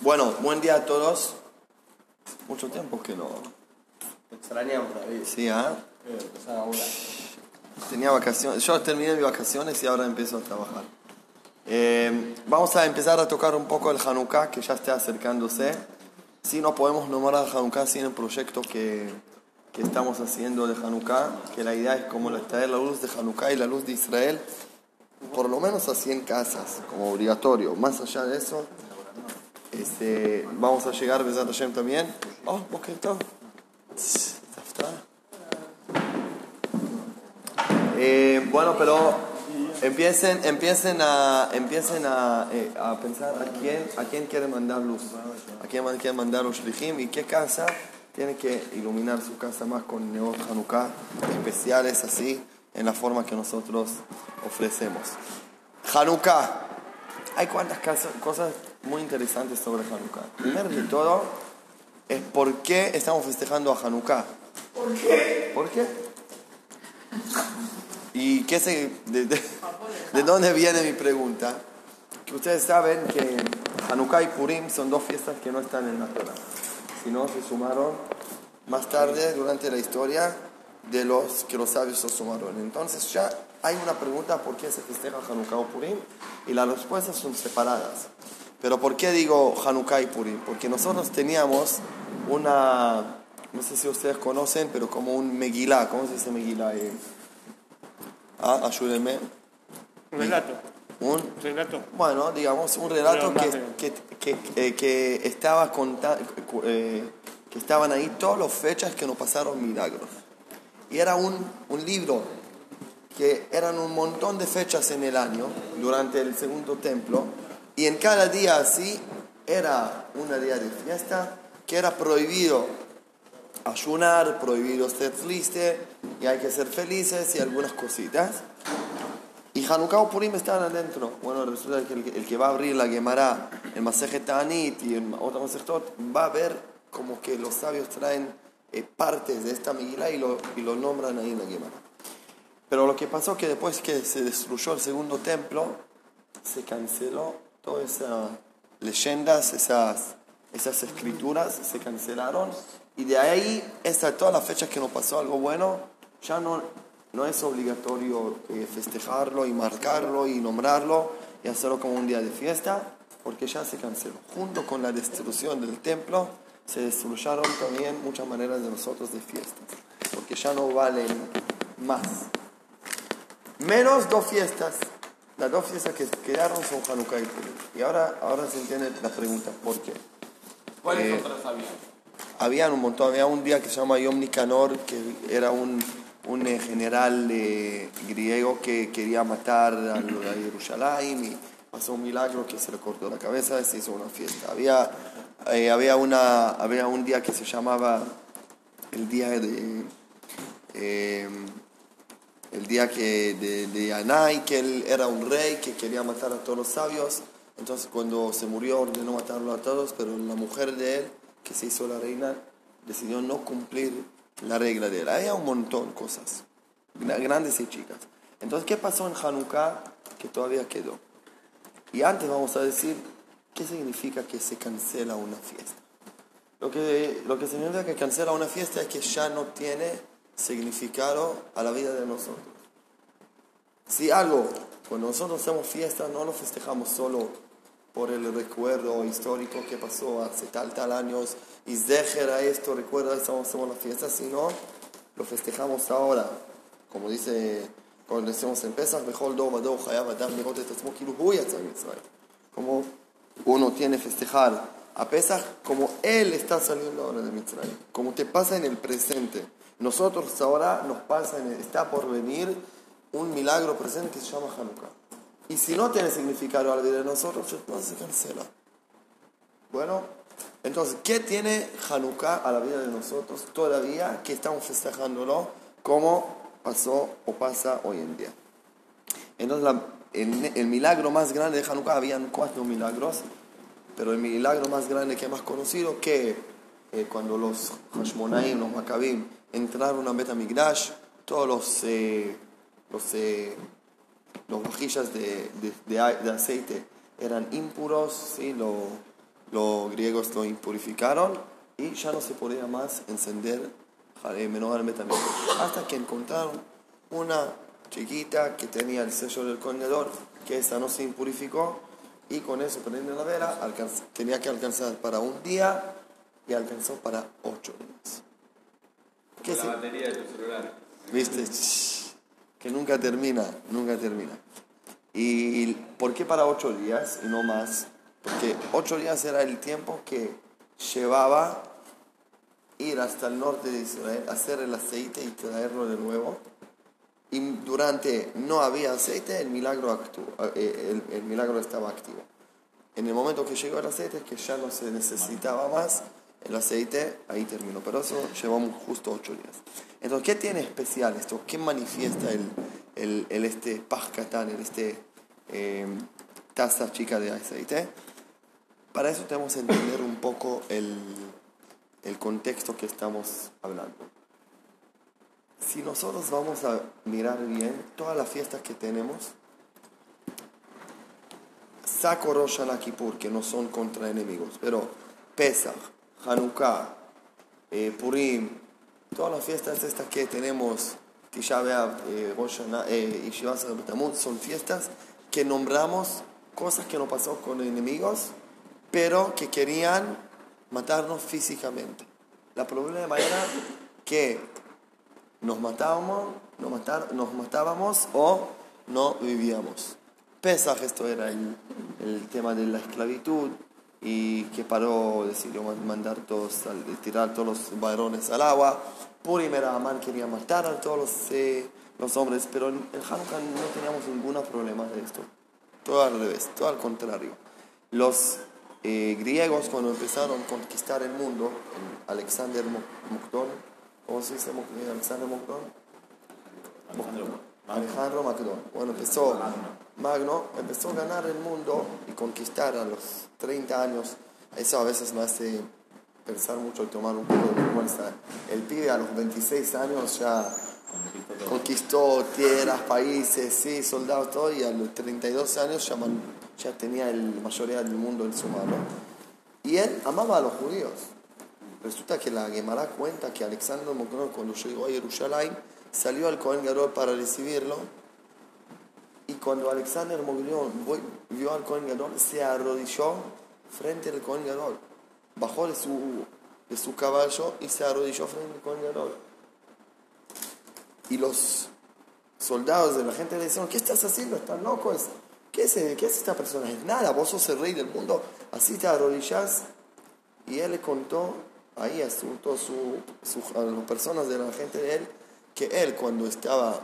Bueno, buen día a todos. Mucho tiempo que no. Extrañamos, David. Sí, ¿ah? Eh, volar. Tenía vacaciones. Yo terminé mis vacaciones y ahora empiezo a trabajar. Eh, vamos a empezar a tocar un poco el Hanukkah que ya está acercándose. Si no podemos nombrar Hanukkah sin el proyecto que, que estamos haciendo de Hanukkah, que la idea es como traer la luz de Hanukkah y la luz de Israel, por lo menos a 100 casas, como obligatorio. Más allá de eso, este, vamos a llegar, Besat Hashem también. Oh, Zafta. Eh, bueno, pero empiecen, empiecen, a, empiecen a, eh, a pensar a quién, a quién quieren mandar luz, a quién quieren mandar los shlichim y qué casa tiene que iluminar su casa más con Neot Hanukkah especiales así, en la forma que nosotros ofrecemos. Hanukkah. Hay cuantas cosas muy interesantes sobre Hanukkah. Primero de todo es por qué estamos festejando a Hanukkah. ¿Por qué? ¿Por qué? ¿Y qué se, de, de- de dónde viene mi pregunta? Que ustedes saben que Hanukkah y Purim son dos fiestas que no están en la Torah, sino se sumaron más tarde durante la historia de los que los sabios se sumaron. Entonces ya hay una pregunta por qué se festeja Hanukkah o Purim y las respuestas son separadas. Pero ¿por qué digo Hanukkah y Purim? Porque nosotros teníamos una, no sé si ustedes conocen, pero como un Megilá, ¿cómo se dice Megilá? Eh, Ah, ayúdenme. Un relato. Un, Relato. bueno, digamos, un relato que, que, que, eh, que estaba conta- eh, que estaban ahí todas las fechas que nos pasaron milagros. Y era un, un libro que eran un montón de fechas en el año durante el segundo templo y en cada día así era una día de fiesta que era prohibido ayunar, prohibido ser triste y hay que ser felices y algunas cositas. Y Hanukkah o Purim estaban adentro. Bueno, resulta que el, que- va a abrir la Gemara, el Masejet Ta'anit y el otro Masejetot, va a ver como que los sabios traen eh, partes de esta Megilá y lo, y lo nombran ahí en la Gemara. Pero lo que pasó que después que se destruyó el segundo templo, se canceló todas esas leyendas, esas, esas escrituras, se cancelaron. Y de ahí, esta, todas las fechas que nos pasó algo bueno, ya no, no es obligatorio eh, festejarlo y marcarlo y nombrarlo y hacerlo como un día de fiesta, porque ya se canceló. Junto con la destrucción del templo, se destruyeron también muchas maneras de nosotros de fiestas, porque ya no valen más. Menos dos fiestas. Las dos fiestas que quedaron son Hanukkah y Purim. Y ahora, ahora se entiende la pregunta, ¿por qué? ¿Cuáles Eh, otras había? Habían un montón, había un día que se llama Yom Nicanor, que era un, un eh, general eh, griego que quería matar a, a Jerusalén y pasó un milagro que se le cortó la cabeza y se hizo una fiesta. Había, eh, había, una, había un día que se llamaba el día de... eh, el día que de, de Anai, que él era un rey que quería matar a todos los sabios, Entonces cuando se murió ordenó matarlo a todos, pero la mujer de él, que se hizo la reina, decidió no cumplir la regla de él. Había un montón de cosas, grandes y chicas. Entonces, ¿qué pasó en Hanukkah que todavía quedó? Y antes vamos a decir qué significa que se cancela una fiesta. Lo que, lo que significa que cancela una fiesta es que ya no tiene significado a la vida de nosotros. Si algo, cuando nosotros hacemos fiesta, no lo festejamos solo por el recuerdo histórico que pasó hace tal, tal años, y a esto, recuerda, estamos hacemos la fiesta, sino lo festejamos ahora, como dice, cuando decimos en Pesach, como uno tiene festejar a Pesach como él está saliendo ahora de Mitzrayim, como te pasa en el presente. Nosotros ahora nos pasa, en está por venir un milagro presente que se llama Hanukkah. Y si no tiene significado a la vida de nosotros, entonces se cancela. Bueno, entonces, ¿qué tiene Hanukkah a la vida de nosotros todavía que estamos festejándolo como pasó o pasa hoy en día? Entonces, el, milagro más grande de Hanukkah, habían cuatro milagros, pero el milagro más grande que hemos conocido, que eh, cuando los Hashmonaim, los Maccabim, entraron a Betamigdash, todos los, eh, los, eh, los vajillas de, de, de, aceite eran impuros, ¿sí? los griegos lo impurificaron y ya no se podía más encender menor Betamigdash. Hasta que encontraron una chiquita que tenía el sello del condenador, que esa no se impurificó y con eso prende la vela, tenía que alcanzar para un día y alcanzó para ocho días. ¿Qué la batería de tu celular. Viste, que nunca termina, nunca termina. ¿Y por qué para ocho días y no más? Porque ocho días era el tiempo que llevaba ir hasta el norte de Israel, hacer el aceite y traerlo de nuevo y durante no había aceite, el milagro, eh, el, milagro estaba activo. En el momento que llegó el aceite, que ya no se necesitaba más el aceite, ahí terminó. Pero eso llevamos justo ocho días. Entonces, ¿qué tiene especial esto? ¿Qué manifiesta el, el, el este pascatán, el este eh, taza chica de aceite? Para eso tenemos que entender un poco el, el contexto que estamos hablando si nosotros vamos a mirar bien todas las fiestas que tenemos, saco Rosh Kippur, que no son contra enemigos, pero Pesach, Hanukkah, eh, Purim, todas las fiestas estas que tenemos, Tisha B'Av, eh, eh, y son fiestas que nombramos cosas que no pasó con enemigos, pero que querían matarnos físicamente. La problema era que nos matábamos, nos, matar, nos matábamos o no vivíamos. Pesaj, esto era el, tema de la esclavitud y que paró, decidió mandar todos, tirar todos los varones al agua. Purim era Amán, quería matar a todos los, eh, los hombres, pero en Hanukkah no teníamos ningún problema de esto. Todo al revés, todo al contrario. Los eh, griegos cuando empezaron a conquistar el mundo, Alexander Mokdon, ¿Cómo se dice Alexander Magno? Alejandro Magno. Bueno, empezó Magno, empezó a ganar el mundo y conquistar a los 30 años. Eso a veces me hace pensar mucho y tomar un poco de vergüenza. El pibe a los 26 años ya conquistó tierras, países, sí, soldados, todo, y a los 32 años ya, ya tenía la mayoría del mundo en su mano. Y él amaba a los judíos. Resulta que la Gemara cuenta que Alexander Mokron cuando llegó a Jerusalén salió al Cohen Gadol para recibirlo y cuando Alexander Mokron vio al Cohen Gadol se arrodilló frente al Cohen Gadol bajó de su, de su caballo y se arrodilló frente al Cohen Gadol y los soldados de la gente le dijeron ¿qué estás haciendo? ¿estás loco? ¿Qué es, ¿qué es esta persona? Es nada, vos sos el rey del mundo así te arrodillas y él le contó ahí asunto su, su, a las personas de la gente de él, que él cuando estaba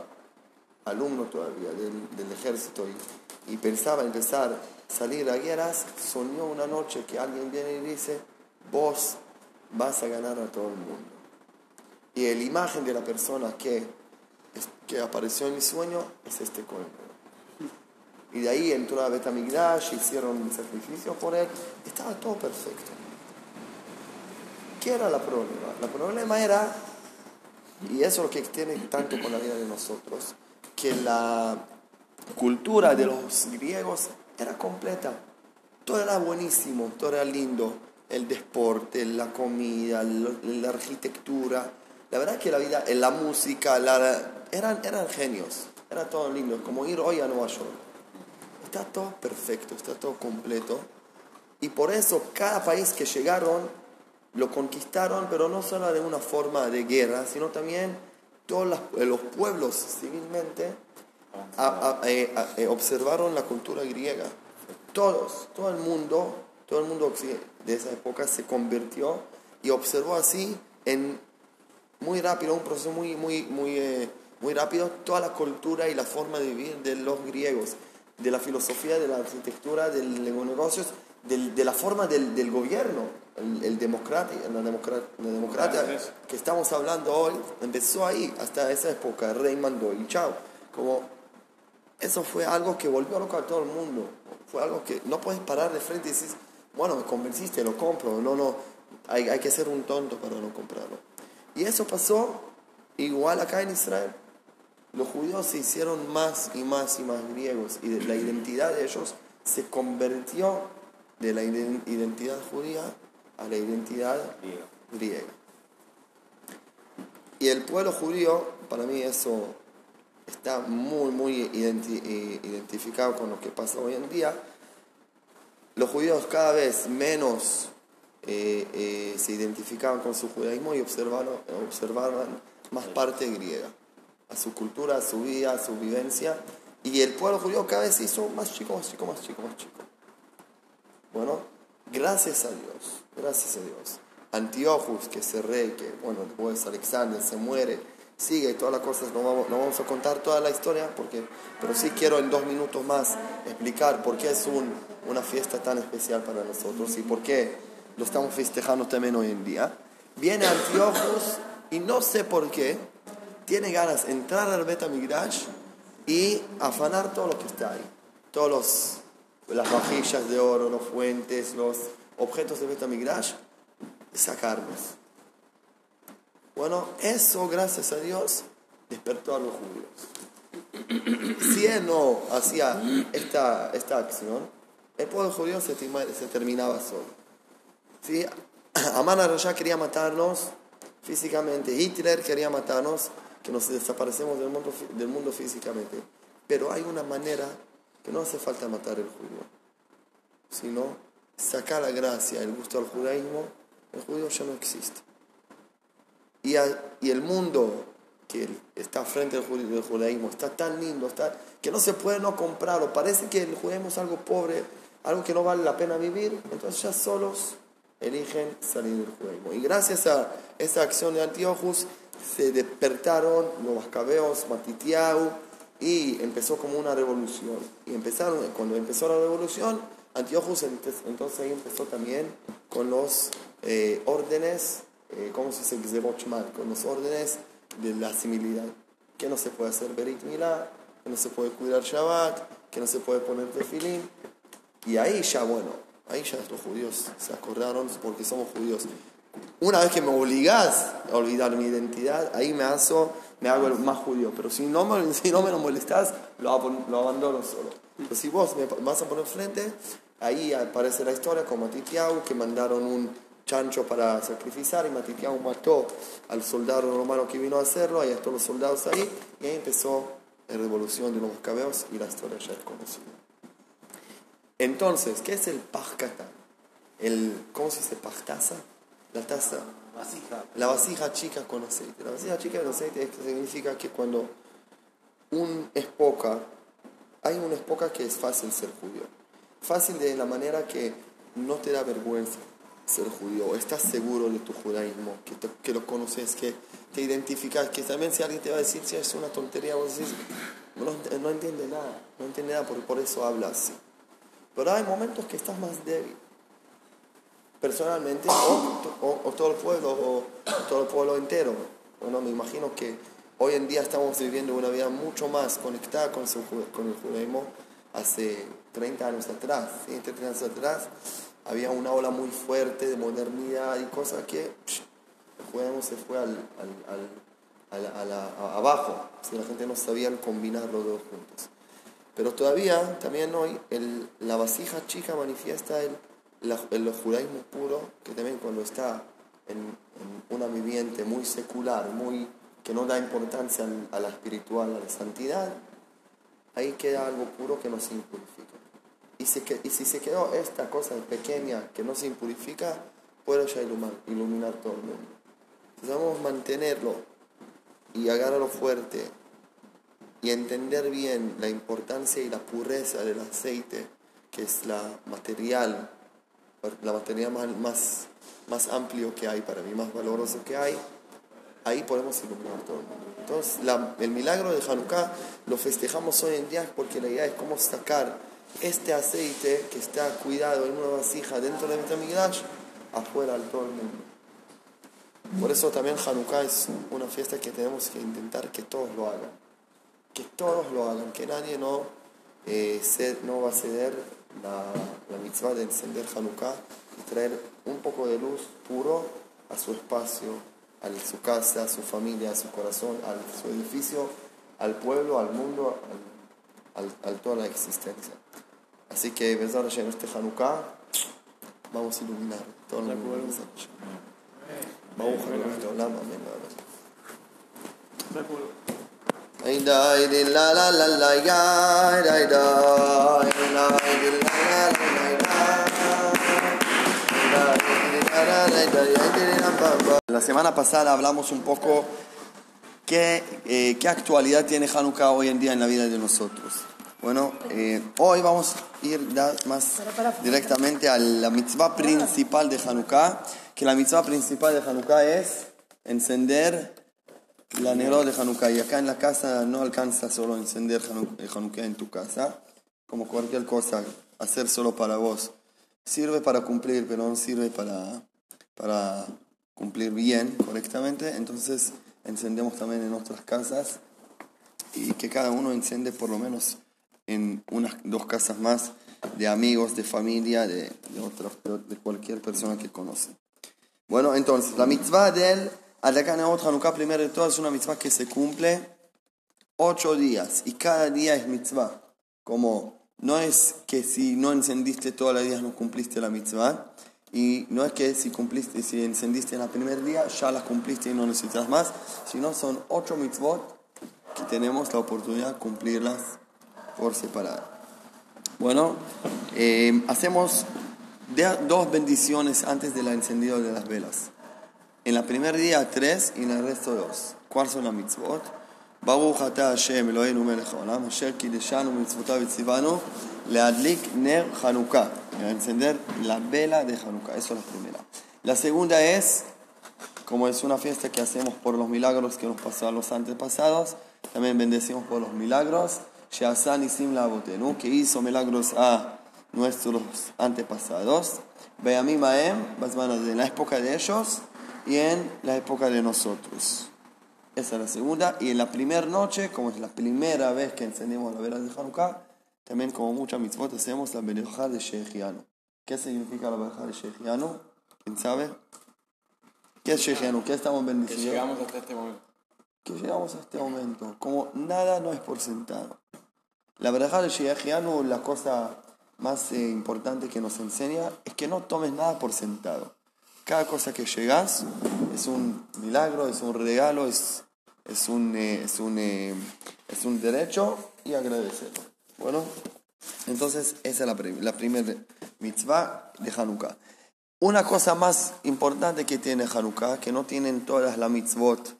alumno todavía del, del ejército y, y, pensaba empezar a salir a guerras, soñó una noche que alguien viene y dice, vos vas a ganar a todo el mundo. Y la imagen de la persona que, que apareció en mi sueño es este cuento. y de ahí entró a Betamigdash, hicieron un sacrificio por él, estaba todo perfecto. ¿Qué era el problema? El problema era, y eso es lo que tiene tanto con la vida de nosotros, que la cultura de los griegos era completa. Todo era buenísimo, todo era lindo. El deporte, la comida, la arquitectura. La verdad que la vida, la música, eran, eran genios. Era todo lindo. Como ir hoy a Nueva York. Está todo perfecto, está todo completo. Y por eso cada país que llegaron lo conquistaron, pero no solo de una forma de guerra, sino también todos los pueblos civilmente eh, eh, observaron la cultura griega. Todos, todo el mundo, todo el mundo de esa época se convirtió y observó así en muy rápido, un proceso muy, muy, muy, eh, muy rápido, toda la cultura y la forma de vivir de los griegos, de la filosofía, de la arquitectura, de los negocios, de la forma del, del gobierno, el, el democracia, la, democracia, que estamos hablando hoy, empezó ahí, hasta esa época, el rey mandó y chao. Como eso fue algo que volvió loco a todo el mundo. Fue algo que no puedes parar de frente y decir, bueno, me convenciste, lo compro. No, no, hay, hay que ser un tonto para no comprarlo. Y eso pasó igual acá en Israel. Los judíos se hicieron más y más y más griegos y la identidad de ellos se convirtió de la identidad judía a la identidad griega. Y el pueblo judío, para mí eso está muy, muy eh, identificado con lo que pasa hoy en día. Los judíos cada vez menos eh, eh, se identificaban con su judaísmo y observaban, observaban más parte griega, a su cultura, a su vida, a su vivencia. Y el pueblo judío cada vez se hizo más chico, más chico, más chico, más chico. Bueno, gracias a Dios, gracias a Dios. Antiochus, que es el rey, que bueno, después Alexander se muere, sigue todas las cosas, no vamos, no vamos a contar toda la historia, porque, pero sí quiero en dos minutos más explicar por qué es un, una fiesta tan especial para nosotros y por qué lo estamos festejando también hoy en día. Viene Antiochus y no sé por qué, tiene ganas de entrar al Betamigdash y afanar todo lo que está ahí. Todos los, las vajillas de oro, los fuentes, los objetos de Betamigdash, sacarlos. Bueno, eso, gracias a Dios, despertó a los judíos. Si él no hacía esta, esta acción, el pueblo judío se, terminaba solo. ¿Sí? Amán ya quería matarnos físicamente, Hitler quería matarnos, que nos desaparecemos del mundo, del mundo físicamente. Pero hay una manera que no hace falta matar al judío, sino sacar la gracia, el gusto al judaísmo, el judío ya no existe y, y el mundo que está frente al judaísmo está tan lindo, está, que no se puede no comprarlo. Parece que el judaísmo es algo pobre, algo que no vale la pena vivir, entonces ya solos eligen salir del judaísmo. Y gracias a esa acción de Antiochus se despertaron los mascabeos, Matitiau, y empezó como una revolución. Y empezaron, cuando empezó la revolución, Antiochus entonces ahí empezó también con los eh, órdenes eh, ¿cómo se dice? con los órdenes de la similidad. Que no se puede hacer Berit Milá, que no se puede cuidar Shabbat, que no se puede poner tefilín. Y ahí ya, bueno, ahí ya los judíos se acordaron porque somos judíos. Una vez que me obligás a olvidar mi identidad, ahí me, hago, me hago más judío. Pero si no me, si no me lo molestás, lo, lo abandono solo. Pero si vos me vas a poner frente, ahí aparece la historia como a Titiau, que mandaron un chancho para sacrificar y Matitiao mató al soldado romano que vino a hacerlo, ahí están los soldados ahí, y ahí empezó la revolución de los cabeos y la historia ya es conocida. Entonces, ¿qué es el pajkata? El, ¿Cómo se dice pajtaza? La taza. La vasija chica con aceite. La vasija chica con aceite significa que cuando un es poca, hay una espoca que es fácil ser judío. Fácil de la manera que no te da vergüenza ser judío, estás seguro de tu judaísmo, que, que lo conoces, que te identificas, que también si alguien te va a decir si es una tontería, vos decís, no, no entiende nada, no entiende nada, porque por eso habla así. Pero hay momentos que estás más débil, personalmente, o, o, todo el pueblo, o, todo el pueblo entero. Bueno, me imagino que hoy en día estamos viviendo una vida mucho más conectada con, con el judaísmo hace 30 años atrás, ¿sí? 30 años atrás, había una ola muy fuerte de modernidad y cosas que el judaísmo se fue al, al- al- a- abajo, si la gente no sabía combinar los dos juntos. Pero todavía, también hoy, el- la vasija chica manifiesta el, la- el judaísmo puro, que también cuando está en, en un ambiente muy secular, muy que no da importancia a la espiritual, a la santidad, ahí queda algo puro que no se impurifica. Y, se y si se quedó esta cosa pequeña que no se impurifica, puede ya iluminar, iluminar todo el mundo. Vamos a mantenerlo y agarrarlo fuerte y entender bien la importancia y la pureza del aceite, que es la material, la material más, más, más amplio que hay para mí, más valoroso que hay, ahí podemos iluminar todo el mundo. Entonces, la- el milagro de Hanukkah lo festejamos hoy en día porque la idea es cómo sacar este aceite que está cuidado en una vasija dentro de Betamigdash afuera al todo el mundo. Por eso también Hanukkah es una fiesta que tenemos que intentar que todos lo hagan. Que todos lo hagan, que nadie no, eh, ced- no va a ceder la, la mitzvah de encender Hanukkah y traer un poco de luz puro a su espacio, a su casa, a su familia, a su corazón, a su edificio, al pueblo, al mundo, a toda la existencia. Así que, Bezar este Hanukkah vamos a iluminar todo el mundo. Vamos a iluminar. La, semana pasada hablamos un poco qué, eh, qué actualidad tiene Hanukkah hoy en día en la vida de nosotros. Bueno, eh, hoy vamos a ir más directamente a la mitzvah principal de Hanukkah, que la mitzvah principal de Hanukkah es encender la negro de Hanukkah. Y acá en la casa no alcanza solo encender el Hanukkah en tu casa, como cualquier cosa, hacer solo para vos. Sirve para cumplir, pero no sirve para, para cumplir bien, correctamente. Entonces encendemos también en nuestras casas y que cada uno enciende por lo menos en unas dos casas más de amigos, de familia, de, de, otras- de cualquier persona que conoce. Bueno, entonces, la mitzvah del Adakanot Hanukkah, primero de todo, es una mitzvah que se cumple ocho días y cada día es mitzvah. Como no es que si no encendiste todos los días no cumpliste la mitzvah y no es que si cumpliste, si encendiste en el primer día ya la cumpliste y no necesitas más, sino son ocho mitzvot que tenemos la oportunidad de cumplirlas por separado. Bueno, eh, hacemos dos bendiciones antes del encendido de las velas. En el primer día tres y en el resto dos. ¿Cuáles son las mitzvot? Ata Hashem Eloheinu melech haolam, asher kideshanu mitzvotav etzivanu leadlik ner Hanukkah. A Encender la vela de Hanukkah. Eso es la primera. La segunda es, como es una fiesta que hacemos por los milagros que nos pasaron los antepasados, también bendecimos por los milagros. Sheasan isim la abotenu, que hizo milagros a nuestros antepasados. Beamim Aem, Basmanas, en la época de ellos y en la época de nosotros. Esa es la segunda. Y en la primera noche, como es la primera vez que encendemos la vela de Hanukkah, también como muchas mitzvot hacemos la berajá de Shechianu. ¿Qué significa la berajá de Shechianu? ¿Quién sabe? ¿Qué es Shechianu? ¿Qué estamos Que bendiciendo? llegamos hasta este momento. que llegamos a este momento. Como nada no es por sentado. La verdad de Shehianu, la cosa más eh, importante que nos enseña es que no tomes nada por sentado. Cada cosa que llegas es un milagro, es un regalo, es, es, un, eh, es, un, eh, es un derecho y agradecerlo. Bueno, entonces esa es la, la primera mitzvah de Hanukkah. Una cosa más importante que tiene Hanukkah, que no tienen todas las mitzvot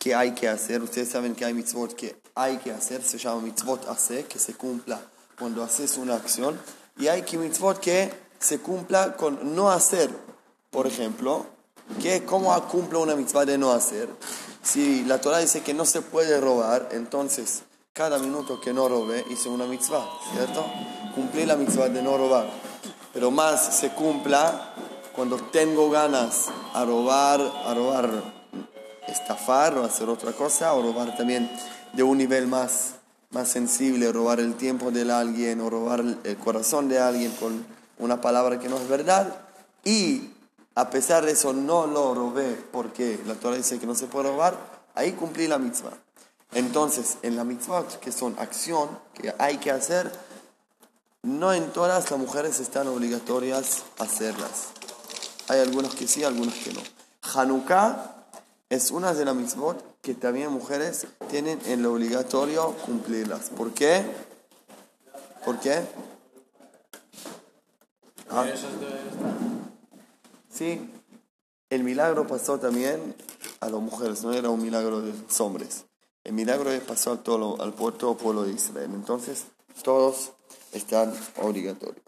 que hay que hacer. Ustedes saben que hay mitzvot que hay que hacer, se llama mitzvot hacer, que se cumpla cuando haces una acción. Y hay que mitzvot que se cumpla con no hacer. Por ejemplo, que ¿cómo cumple una mitzvah de no hacer? Si la Torah dice que no se puede robar, entonces cada minuto que no robe hice una mitzvah, ¿cierto? Cumplí la mitzvah de no robar. Pero más se cumpla cuando tengo ganas a robar, a robar estafar o hacer otra cosa o robar también de un nivel más, más sensible, robar el tiempo de alguien o robar el corazón de alguien con una palabra que no es verdad. Y a pesar de eso no lo robé porque la Torah dice que no se puede robar, ahí cumplí la mitzvah. Entonces, en la mitzvah, que son acción que hay que hacer, no en todas las mujeres están obligatorias a hacerlas. Hay algunos que sí, algunos que no. Hanukkah es una de las mitzvot que también mujeres tienen en lo obligatorio cumplirlas. ¿Por qué? ¿Por qué? Ah. Sí, el milagro pasó también a las mujeres, no era un milagro de los hombres. El milagro pasó a todo, al pueblo, de Israel. Entonces, todos están obligatorios.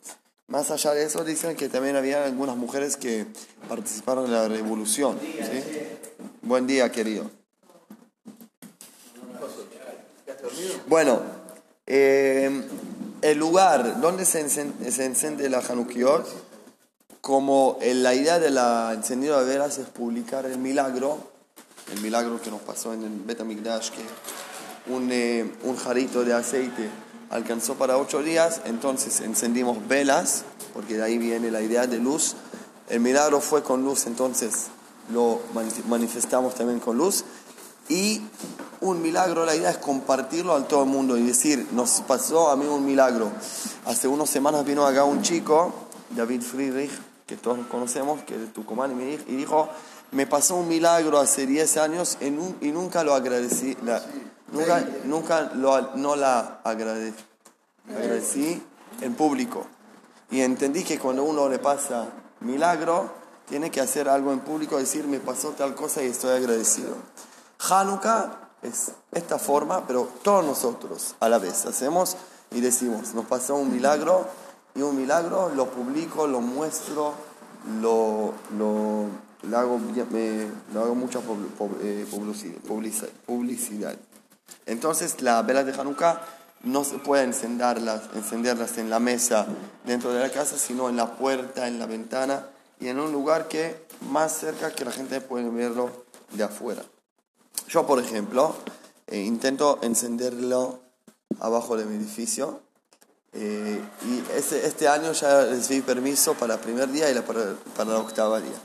Más allá de eso, dicen que también había algunas mujeres que participaron en la revolución. Buen día, querido. Bueno, eh, el lugar donde se encende, se encende la Hanukkot, como el- la idea de la encendido de velas es publicar el milagro, el milagro que nos pasó en el Betamigdash, que un, eh, un jarito de aceite alcanzó para ocho días, entonces encendimos velas, porque de ahí viene la idea de luz. El milagro fue con luz, entonces lo mani- manifestamos también con luz. Y un milagro, la idea es compartirlo al todo el mundo y decir, nos pasó a mí un milagro. Hace unas semanas vino acá un chico, David Friedrich, que todos conocemos, que es de Tucumán, y, dijo, me pasó un milagro hace 10 años y, nu- y nunca lo agradecí, la- nunca, nunca lo, no la agrade- agradecí en público. Y entendí que cuando uno le pasa milagro, tiene que hacer algo en público, decir, me pasó tal cosa y estoy agradecido. Hanukkah es esta forma, pero todos nosotros a la vez hacemos y decimos, nos pasó un milagro y un milagro lo publico, lo muestro, lo, lo, le hago, me- le hago mucha eh, publici- publici- publicidad. Entonces las velas de Hanukkah no se puede encenderlas, encenderlas en la mesa dentro de la casa, sino en la puerta, en la ventana y en un lugar que más cerca que la gente puede verlo de afuera. Yo, por ejemplo, eh, intento encenderlo abajo de mi edificio eh, y ese, este año ya recibí permiso para el primer día y la, para, para la octava día.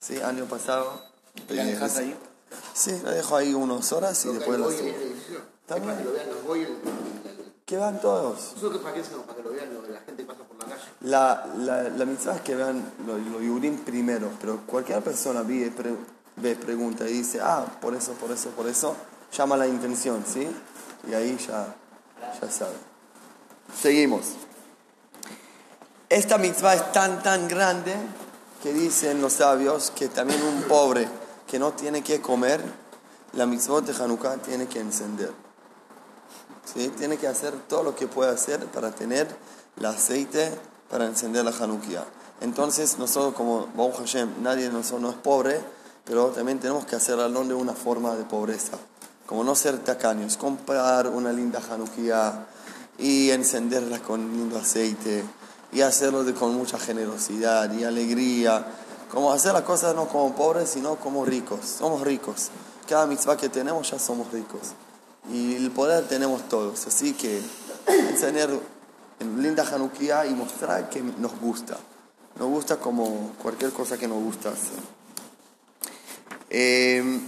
Sí, año pasado. ¿La eh, dejas ahí? Sí, la dejo ahí unas horas y después la subo. para que lo vean los van todos. ¿Eso qué para qué es? No, para que lo vean la gente pasa por la calle. La, la, la mitzvah es que vean los lo Yudim primero, pero cualquier persona ve, pre- ve, pregunta y dice, ah, por eso, por eso, por eso, llama la intención, ¿sí? Y ahí ya, ya sabe. Seguimos. Esta mitzvah es tan, tan grande que dicen los sabios que también un pobre que no tiene que comer, la mitzvah de Hanukkah tiene que encender. ¿sí? Tiene que hacer todo lo que puede hacer para tener el aceite para encender la Hanukkah. Entonces, nosotros como Baruch Hashem, nadie de nosotros no es pobre, pero también tenemos que hacerlo de una forma de pobreza. Como no ser tacaños, comprar una linda Hanukkah y encenderla con lindo aceite y hacerlo de, con mucha generosidad y alegría. Como hacer las cosas no como pobres, sino como ricos. Somos ricos. Cada mitzvah que tenemos ya somos ricos. Y el poder tenemos todos. Así que enseñar en linda Hanukkah y mostrar que nos gusta. Nos gusta como cualquier cosa que nos gusta hacer. Eh,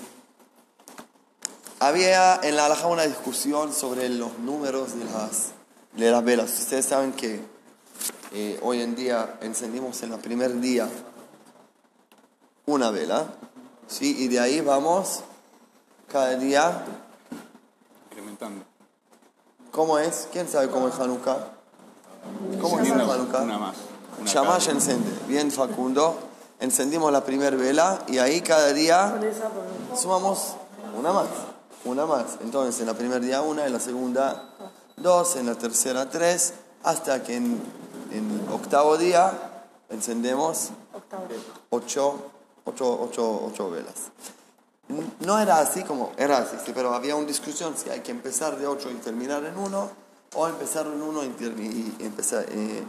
había en la alhaja una discusión sobre los números de las, de las velas. Ustedes saben que eh, hoy en día encendimos en el primer día una vela, ¿sí? y de ahí vamos cada día. Incrementando. ¿Cómo es? ¿Quién sabe cómo es Hanukkah? ¿Cómo es Hanukkah? una más. Una Shamash cada- encende. Bien, Facundo. Encendimos la primera vela y ahí cada día sumamos una más. Una más. Entonces, en la primer día una, en la segunda dos, en la tercera tres, hasta que en, en el octavo día encendemos ocho, ocho, ocho, ocho velas. No era así como, era así, sí, pero había una discusión si hay que empezar de 8 y terminar en 1 o empezar en 1 y, termi- y empezar, eh,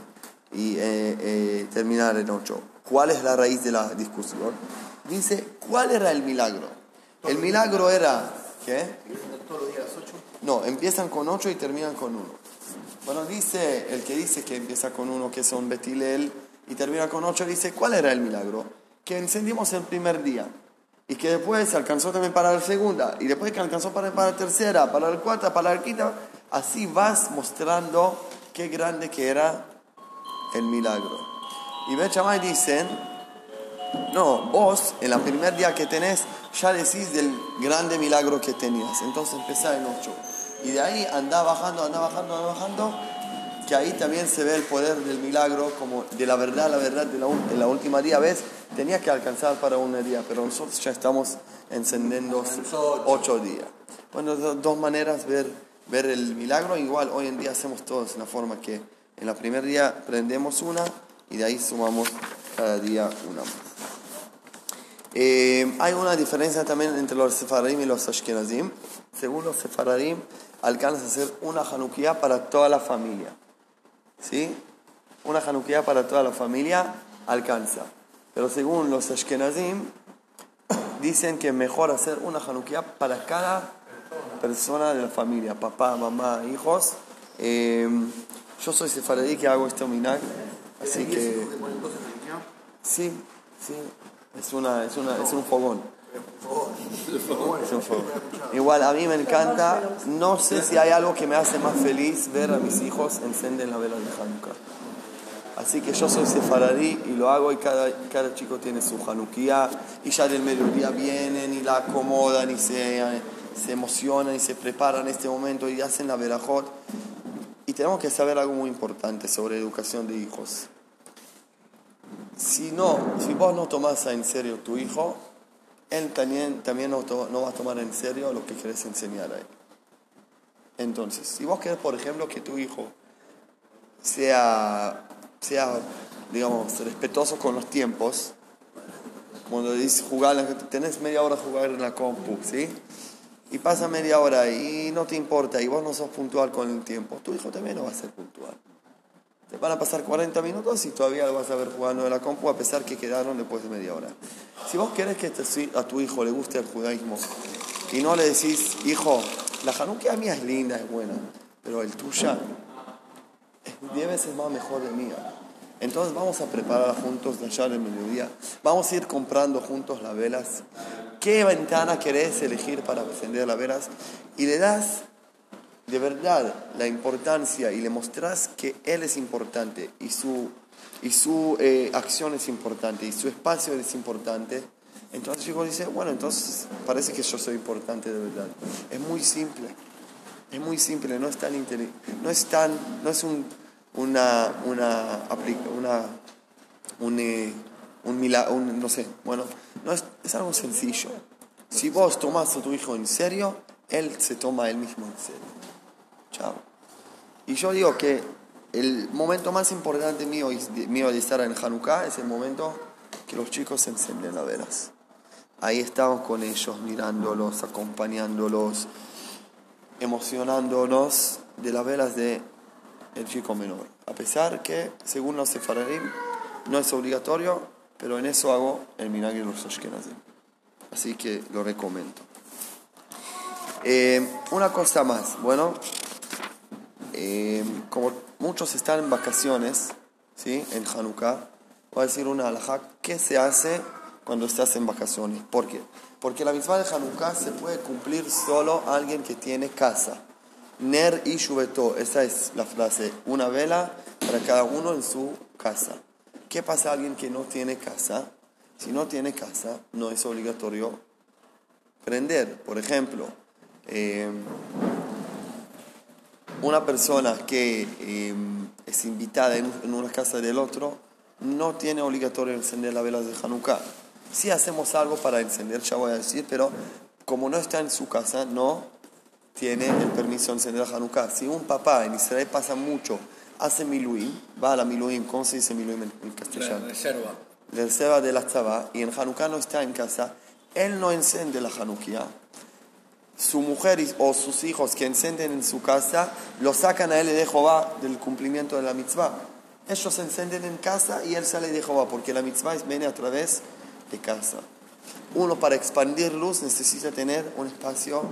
y, eh, eh, terminar en 8. ¿Cuál es la raíz de la discusión? Dice, ¿cuál era el milagro? El milagro era ¿Qué? ¿Encienden todos los días a las 8? No, empiezan con 8 y terminan con 1. Bueno, dice el que dice que empieza con 1, que son Betilel, y termina con 8, dice, ¿cuál era el milagro? Que encendimos el primer día. Y que después alcanzó también para la segunda. Y después que alcanzó para, para la tercera, para la cuarta, para la quinta. Así vas mostrando qué grande que era el milagro. Y Bet Shammai dicen, no, vos en el primer día que tenés ya decís del grande milagro que tenías. Entonces empezá en 8. Y de ahí anda bajando, anda bajando, anda bajando. Que ahí también se ve el poder del milagro, como de la verdad, la verdad, de la, la última día, ¿ves? Tenía que alcanzar para un día, pero nosotros ya estamos encendiendo 8 días. Bueno, do- dos maneras ver, ver el milagro. Igual hoy en día hacemos todos en la forma que en el primer día prendemos una y de ahí sumamos cada día una más. Eh, hay una diferencia también entre los sefaradim y los ashkenazim. Según los sefaradim, alcanza a hacer una Hanukkah para toda la familia. ¿Sí? Una Hanukkah para toda la familia alcanza. Pero según los ashkenazim, dicen que es mejor hacer una Hanukkah para cada persona de la familia, papá, mamá, hijos. Eh, yo soy sefaradí que hago este minag, así que... Sí, sí, es, una, es, una, es un fogón. Es un fogón. Igual a mí me encanta, no sé si hay algo que me hace más feliz ver a mis hijos encender la vela de Hanukkah. Así que yo soy sefaradí y lo hago y cada, cada chico tiene su Hanukkah y ya del mediodía vienen y la acomodan y se, se emocionan y se preparan en este momento y hacen la verajot. Y tenemos que saber algo muy importante sobre educación de hijos. Si no, si vos no tomás en serio tu hijo, él también, también no, no va a tomar en serio lo que querés enseñar a él. Entonces, si vos querés, por ejemplo, que tu hijo sea, sea digamos, respetuoso con los tiempos, cuando dices jugar, tenés media hora jugar en la compu, ¿sí? Y pasa media hora y no te importa y vos no sos puntual con el tiempo, tu hijo también no va a ser puntual. Te van a pasar 40 minutos y todavía lo vas a ver jugando en la compu a pesar que quedaron después de media hora. Si vos querés que te- a tu hijo le guste el judaísmo y no le decís, hijo, la Hanukkah mía es linda, es buena, pero el tuya es 10 veces más mejor de mía. Entonces vamos a preparar juntos la llave del mediodía. Vamos a ir comprando juntos las velas. ¿Qué ventana querés elegir para encender las velas? Y le das de verdad la importancia y le mostrás que él es importante y su, y su eh, acción es importante y su espacio es importante. Entonces chico dice, bueno, entonces parece que yo soy importante de verdad. Es muy simple. Es muy simple, no es tan no es tan, no es un, una, una, una, un, eh, un mila- un- no sé, bueno, no es, es algo sencillo. Si vos tomás a tu hijo en serio, él se toma a él mismo en serio. Chao. Y yo digo que el momento más importante mío, mío de estar en Hanukkah es el momento que los chicos encienden las velas. Ahí estamos con ellos, mirándolos, acompañándolos, emocionándonos de las velas de el chico menor. A pesar que, según los sefaradim, no es obligatorio, pero en eso hago el milagro de los ashkenazim. Así que lo recomiendo. Eh, una cosa más, bueno, eh, como muchos están en vacaciones, ¿sí? En Hanukkah, voy a decir una alajá, ¿qué se hace cuando estás en vacaciones? ¿Por qué? Porque la misma de Hanukkah se puede cumplir solo alguien que tiene casa. Ner y Shubeto, esa es la frase, una vela para cada uno en su casa. ¿Qué pasa a alguien que no tiene casa? Si no tiene casa, no es obligatorio prender. Por ejemplo, eh, una persona que eh, es invitada en, en una casa del otro no tiene obligatorio encender las velas de Hanukkah. Si hacemos algo para encender, ya voy a decir, pero como no está en su casa, no tiene el permiso de encender la Hanukkah. Si un papá en Israel pasa mucho, hace miluim, va a la miluim, ¿cómo se dice miluim en, castellano? reserva. La reserva de la tzabá, y en Hanukkah no está en casa, él no enciende la Hanukkah. Su mujer o sus hijos que encenden en su casa, lo sacan a él de Jehová del cumplimiento de la mitzvah. Ellos encenden en casa y él sale de Jehová, porque la mitzvah viene a través de casa. Uno para expandir luz necesita tener un espacio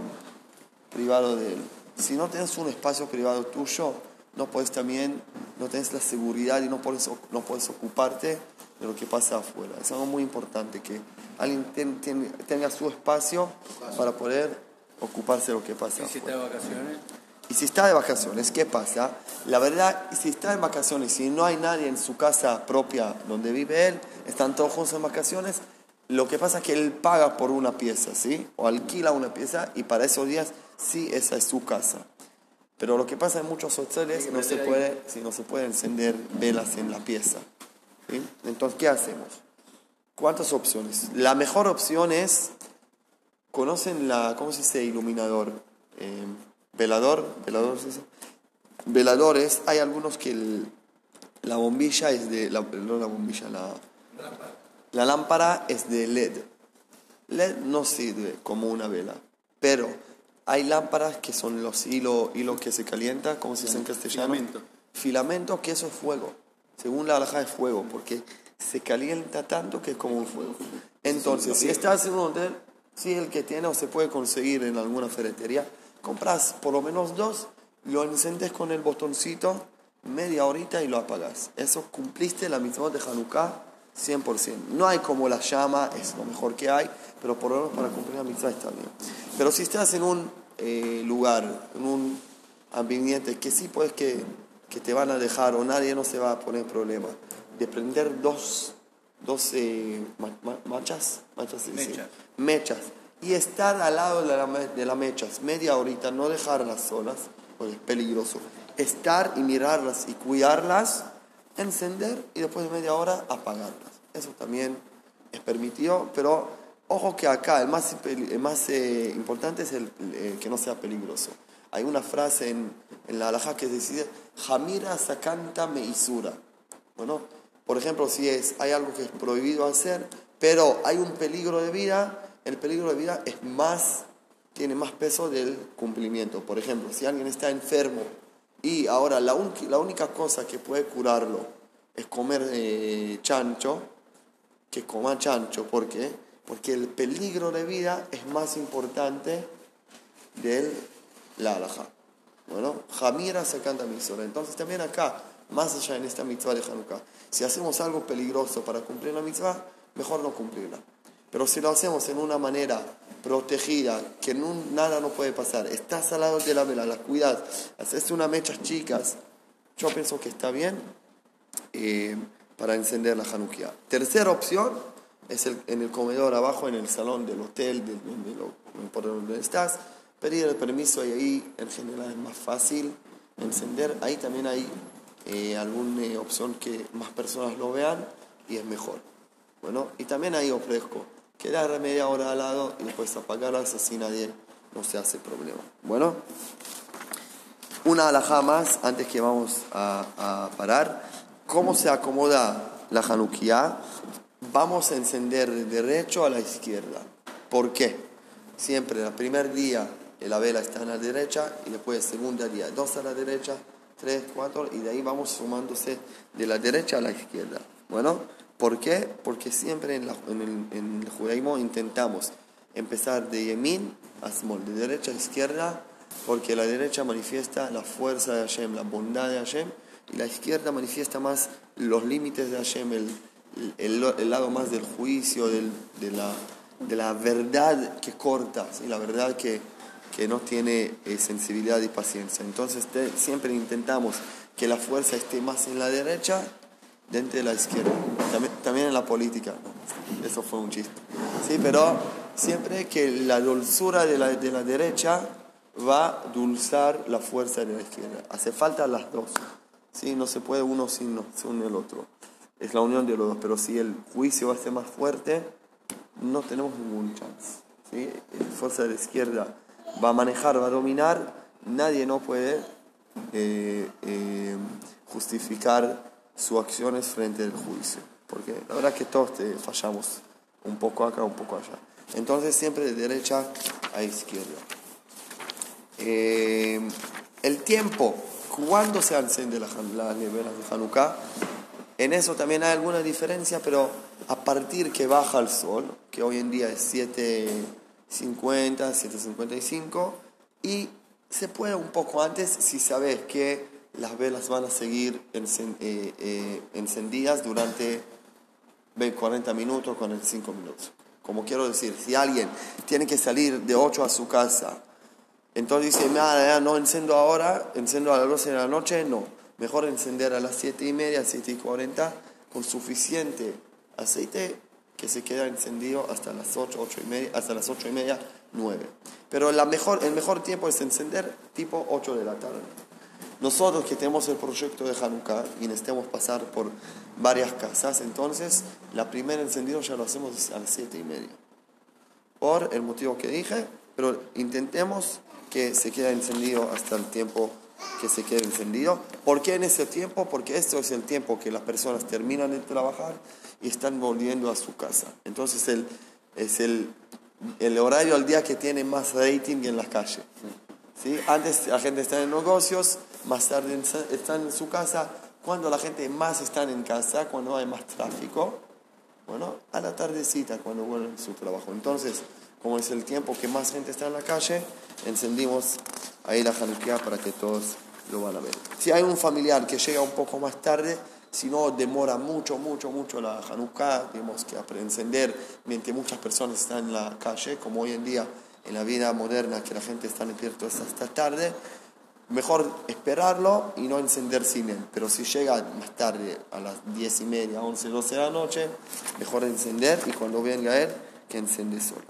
privado de él. Si no tienes un espacio privado tuyo, no puedes también, no tienes la seguridad y no puedes, no ocuparte de lo que pasa afuera. Es algo muy importante que alguien ten- ten- tenga su espacio para poder ocuparse de lo que pasa ¿Y si está de vacaciones? Y si está de vacaciones, ¿qué pasa? La verdad, si está en vacaciones y no hay nadie en su casa propia donde vive él, están todos juntos en vacaciones, lo que pasa es que él paga por una pieza, ¿sí? O alquila una pieza y para esos días sí esa es su casa. Pero lo que pasa en muchos hoteles no se puede, sí, no se puede encender velas en la pieza. ¿sí? Entonces, ¿qué hacemos? ¿Cuántas opciones? La mejor opción es ¿Conocen la, cómo se dice, iluminador? Eh, velador, velador. Veladores, hay algunos que el- la bombilla es de, la, no la bombilla, la, la lámpara es de LED. LED no sirve como una vela, pero hay lámparas que son los hilos hilo que se calienta, ¿cómo se dice en castellano? Filamento. Filamento, que eso es fuego. Según la alhaja es fuego, porque se calienta tanto que es como un fuego. Entonces, si estás en un hotel, si el que tiene o se puede conseguir en alguna ferretería, compras por lo menos dos, lo encendes con el botoncito, media horita y lo apagas. Eso cumpliste la mitzvot de Hanukkah 100%. No hay como la llama, es lo mejor que hay, pero por lo menos para cumplir la mitzvah está bien. Pero si estás en un eh, lugar, en un ambiente que sí puedes que, que te van a dejar o nadie no se va a poner problema, de prender dos, dos eh, ma- ma- machas, machas. Mechas. mechas, y estar al lado de, la, me- de las mechas media horita, no dejarlas solas, porque es peligroso, estar y mirarlas y cuidarlas, encender y después de media hora apagarlas. Eso también es permitido, pero ojo que acá el más, el eh, importante es el, eh, que no sea peligroso. Hay una frase en, en la alhaja que dice, Jamira sakanta me isura. Bueno, por ejemplo, si es, hay algo que es prohibido hacer, pero hay un peligro de vida, el peligro de vida es más, tiene más peso del cumplimiento. Por ejemplo, si alguien está enfermo y ahora la, un- la única cosa que puede curarlo es comer eh, chancho, que coma chancho. ¿Por qué? Porque el peligro de vida es más importante del la alhaja. Bueno, Jamira se canta misora. Entonces también acá, más allá en esta mitzvah de Hanukkah, si hacemos algo peligroso para cumplir la mitzvah, mejor no cumplirla. Pero si lo hacemos en una manera protegida, que no- nada no puede pasar, estás al lado de la vela, la cuidas, haces unas mechas chicas, yo pienso que está bien eh, para encender la Hanukkah. Tercera opción es el- en el comedor abajo, en el salón del hotel, del- de lo- por donde estás, pedir el permiso y ahí en general es más fácil encender. Ahí también hay eh, alguna eh, opción que más personas lo vean y es mejor. Bueno, y también ahí ofrezco quedar media hora al lado y después apagarlas así nadie no se hace problema. Bueno. Una alhaja más antes que vamos a, parar. ¿Cómo se acomoda la Hanukkah? Vamos a encender de derecho a la izquierda. ¿Por qué? Siempre el primer día eh, la vela está a la derecha y después el segundo día dos a la derecha, tres, cuatro y de ahí vamos sumándose de la derecha a la izquierda. Bueno, ¿por qué? Porque siempre en, la- en el, en el judaísmo intentamos empezar de Yemin a Smol, de derecha a izquierda, porque la derecha manifiesta la fuerza de Hashem, la bondad de Hashem, y la izquierda manifiesta más los límites de Hashem, el, el, el lado más del juicio, del- de, la, de la verdad que corta, ¿sí? la verdad que, que no tiene eh, sensibilidad y paciencia. Entonces siempre intentamos que la fuerza esté más en la derecha dentro de la izquierda. También, en la política. Eso fue un chiste. Sí, pero siempre que la dulzura de la, de la derecha va a dulzar la fuerza de la izquierda. Hace falta las dos. ¿sí? No se puede uno sin, sin el otro. Es la unión de los dos. Pero si el juicio ser más fuerte, no tenemos ningún chance. ¿sí? La fuerza de la izquierda va a manejar, va a dominar. Nadie no puede eh, eh, justificar sus acciones frente al juicio. Porque la verdad que todos te fallamos un poco acá, un poco allá. Entonces siempre de derecha a izquierda. Eh, el tiempo, ¿cuándo se enciende la, las velas de Hanukkah? En eso también hay alguna diferencia, pero a partir que baja el sol, que hoy en día es 7.50, 7.55, Y se puede un poco antes si sabes que las velas van a seguir eh, eh, encendidas durante ve, 40 minutos, 45 minutos. Como quiero decir, si alguien tiene que salir de 8 a su casa, entonces dice, nada, ya no enciendo ahora, enciendo a las 12 de la noche, no. Mejor encender a las 7 y media, 7 y 40, con suficiente aceite que se queda encendido hasta las 8, 8 y media, hasta las 8 y media, 9. Pero la mejor, el mejor tiempo es encender tipo 8 de la tarde. Nosotros que tenemos el proyecto de Hanukkah y necesitamos pasar por varias casas, entonces la primera encendido ya lo hacemos a las 7 y media. Por el motivo que dije, pero intentemos que se quede encendido hasta el tiempo que se quede encendido. ¿Por qué en ese tiempo? Porque esto es el tiempo que las personas terminan de trabajar y están volviendo a su casa. Entonces el, es el, el horario al día que tiene más rating en la calle. ¿sí? Antes la gente está en negocios, más tarde están en su casa. Cuando la gente más está en casa, cuando hay más tráfico, bueno, a la tardecita cuando vuelven a su trabajo. Entonces, como es el tiempo que más gente está en la calle, encendimos ahí la Hanukkah para que todos lo van a ver. Si hay un familiar que llega un poco más tarde, si no demora mucho, mucho, mucho la Hanukkah, tenemos que apre- encender mientras muchas personas están en la calle, como hoy en día en la vida moderna que la gente está despierta hasta tarde, mejor esperarlo y no encender sin él. Pero si llega más tarde, a las 10 y media, 11, 12 de la noche, mejor encender y cuando venga él, que encende solo.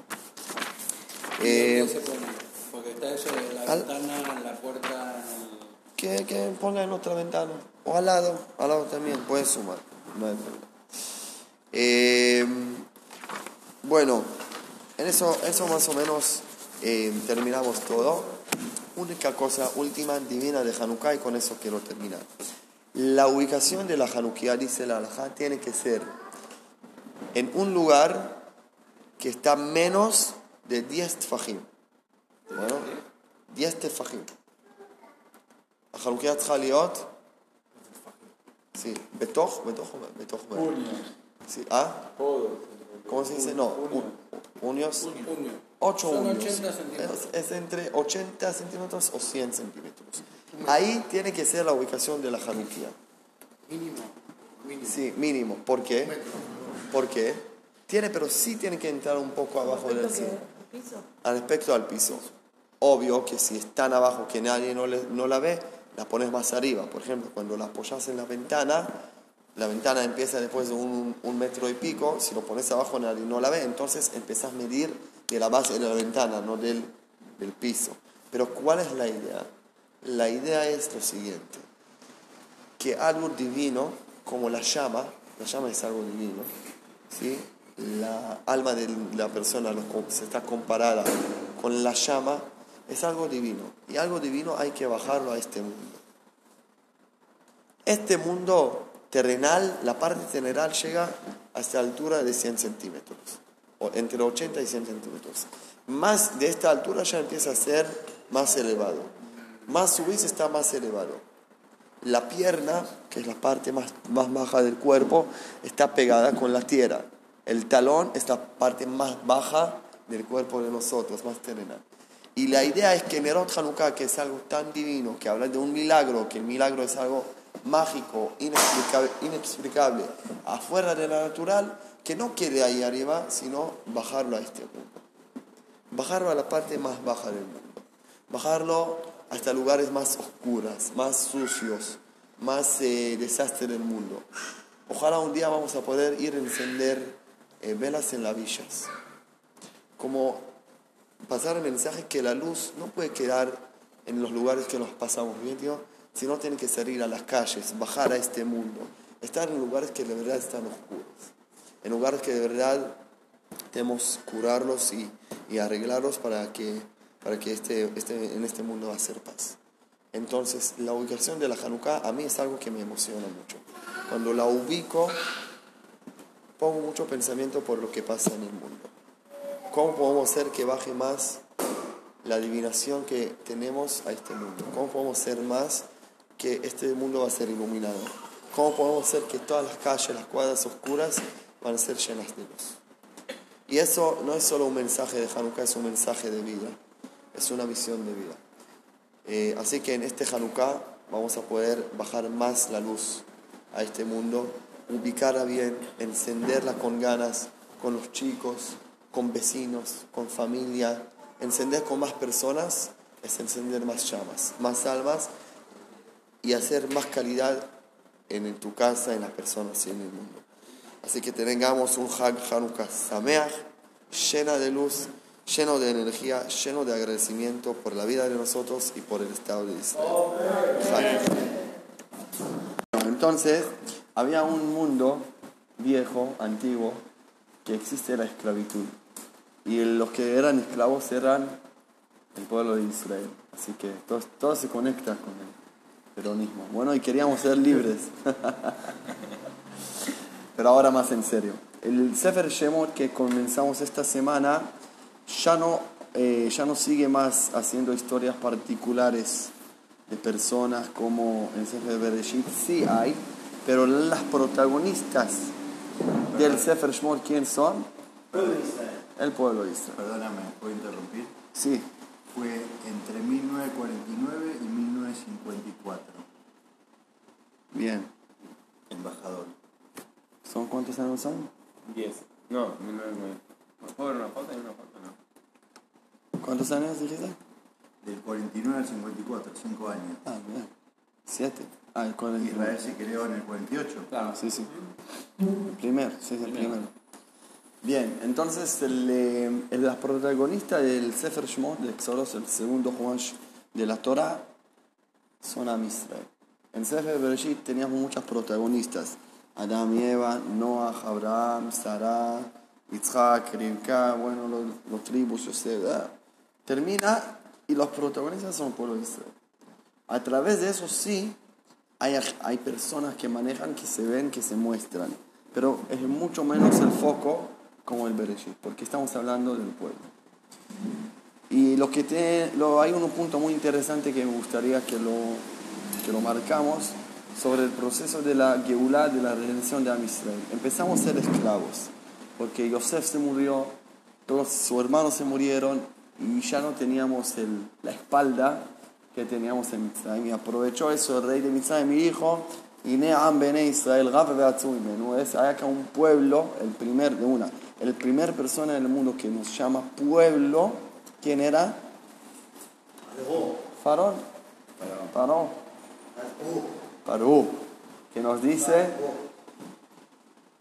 Eh, ¿Qué se pone? Porque está eso de la al- ventana, la puerta. el- que, que ponga en otra ventana. O al lado, al lado también, puede sumar. No hay problema. Eh, bueno, en eso, eso más o menos eh, terminamos todo. Única cosa última, divina de Hanukkah, y con eso quiero terminar. La ubicación de la Hanukkah, dice la Alajá, tiene que ser en un lugar que está menos de 10 tfajim. Bueno, 10 tfajim. החנוכיה צריכה להיות, Sí, betoj, betoj, betoj. Sí, ¿ah? ¿Cómo se dice? No, unios. Ocho Son unios. 80 centímetros. Es, es, entre 80 centímetros o 100 centímetros. Ahí tiene que ser la ubicación de la jaruquía. Mínimo. mínimo. Sí, mínimo. ¿Por qué? ¿Por qué? Tiene, pero sí tiene que entrar un poco abajo del Piso. Al respecto al piso. Obvio que si es tan abajo que nadie no, le, no la ve, la pones más arriba. Por ejemplo, cuando la apoyas en la ventana, la ventana empieza después de un, metro y pico, si lo pones abajo nadie no la ve, entonces empezás a medir de la base de la ventana, no del, del piso. Pero ¿cuál es la idea? La idea es lo siguiente, que algo divino, como la llama, la llama es algo divino, ¿sí? la alma de la persona se está comparada con la llama, es algo divino. Y algo divino hay que bajarlo a este mundo. Este mundo terrenal, la parte terrenal llega hasta la altura de 100 centímetros, o entre 80 y 100 centímetros. Más de esta altura ya empieza a ser más elevado. Más subís está más elevado. La pierna, que es la parte más, más baja del cuerpo, está pegada con la tierra. El talón es la parte más baja del cuerpo de nosotros, más terrenal. Y la idea es que Nerot Hanukkah, que es algo tan divino, que habla de un milagro, que el milagro es algo mágico, inexplicable, inexplicable afuera de la natural, que no quede ahí arriba, sino bajarlo a este mundo. Bajarlo a la parte más baja del mundo. Bajarlo hasta lugares más oscuras, más sucios, más eh, desastre del mundo. Ojalá un día vamos a poder ir a encender eh, velas en las villas. Como pasar el mensaje que la luz no puede quedar en los lugares que nos pasamos bien, tío, sino tiene que salir a las calles, bajar a este mundo, estar en lugares que de verdad están oscuros, en lugares que de verdad tenemos curarlos y, y arreglarlos para que, para que este, este, en este mundo va a ser paz. Entonces, la ubicación de la Hanukkah a mí es algo que me emociona mucho. Cuando la ubico, pongo mucho pensamiento por lo que pasa en el mundo. ¿Cómo podemos hacer que baje más la adivinación que tenemos a este mundo? ¿Cómo podemos ser más que este mundo va a ser iluminado? ¿Cómo podemos hacer que todas las calles, las cuadras oscuras van a ser llenas de luz? Y eso no es solo un mensaje de Hanukkah, es un mensaje de vida. Es una visión de vida. Eh, así que en este Hanukkah vamos a poder bajar más la luz a este mundo, ubicarla bien, encenderla con ganas, con los chicos, con vecinos, con familia. Encender con más personas es encender más llamas, más almas y hacer más calidad en tu casa, en las personas y en el mundo. Así que tengamos un Hag Hanukkah Sameach, llena de luz, lleno de energía, lleno de agradecimiento por la vida de nosotros y por el Estado de Israel. Entonces, había un mundo viejo, antiguo, que existe la esclavitud. Y los que eran esclavos eran el pueblo de Israel. Así que todo, todo se conecta con el peronismo. Bueno, y queríamos ser libres. Pero ahora más en serio. El Sefer Shemot que comenzamos esta semana ya no, eh, ya no sigue más haciendo historias particulares de personas como el Sefer Bereshit. Sí hay, pero las protagonistas del Sefer Shemot, ¿quién son? El pueblo de Israel. Perdóname, ¿puedo interrumpir? Sí. Fue entre 1949 y 1954. Bien. Embajador. ¿Son cuántos años son? 10. No, 1999. ¿Me puedo ver una foto y una foto? No. ¿Cuántos años dijiste? Del 49 al 54, 5 años. Ah, bien. Siete. Ah, el 49. Israel se creó en el 48. Claro. Sí, sí. El primer, sí, es el primero. Bien, entonces el, eh, el- la protagonista del Sefer Shemot, de Exodus, el segundo Juan de la Torah, son Am Israel. En Sefer Bereshit teníamos muchas protagonistas. Adán y Eva, Noah, Abraham, Sarah, Yitzhak, Rivka, bueno, los, los tribus, Yosef, ¿verdad? Termina y los protagonistas son el pueblo de Israel. A través de eso sí, hay, hay personas que manejan, que se ven, que se muestran, pero es mucho menos el foco como el Bereshit, porque estamos hablando del pueblo. Y lo que tiene, lo, hay un punto muy interesante que me gustaría que lo, que lo marcamos sobre el proceso de la Geulah, de la redención de Am Israel. Empezamos a ser esclavos, porque Yosef se murió, todos sus hermanos se murieron y ya no teníamos el- la espalda que teníamos en Mitzrayim. Y aprovechó eso el rey de Mitzrayim, mi hijo, y Neam Bene Israel. Es hay acá un pueblo, el primer de una, el primer persona en el mundo que nos llama pueblo, ¿quién era? Farón. Paró. Paró. Que nos dice,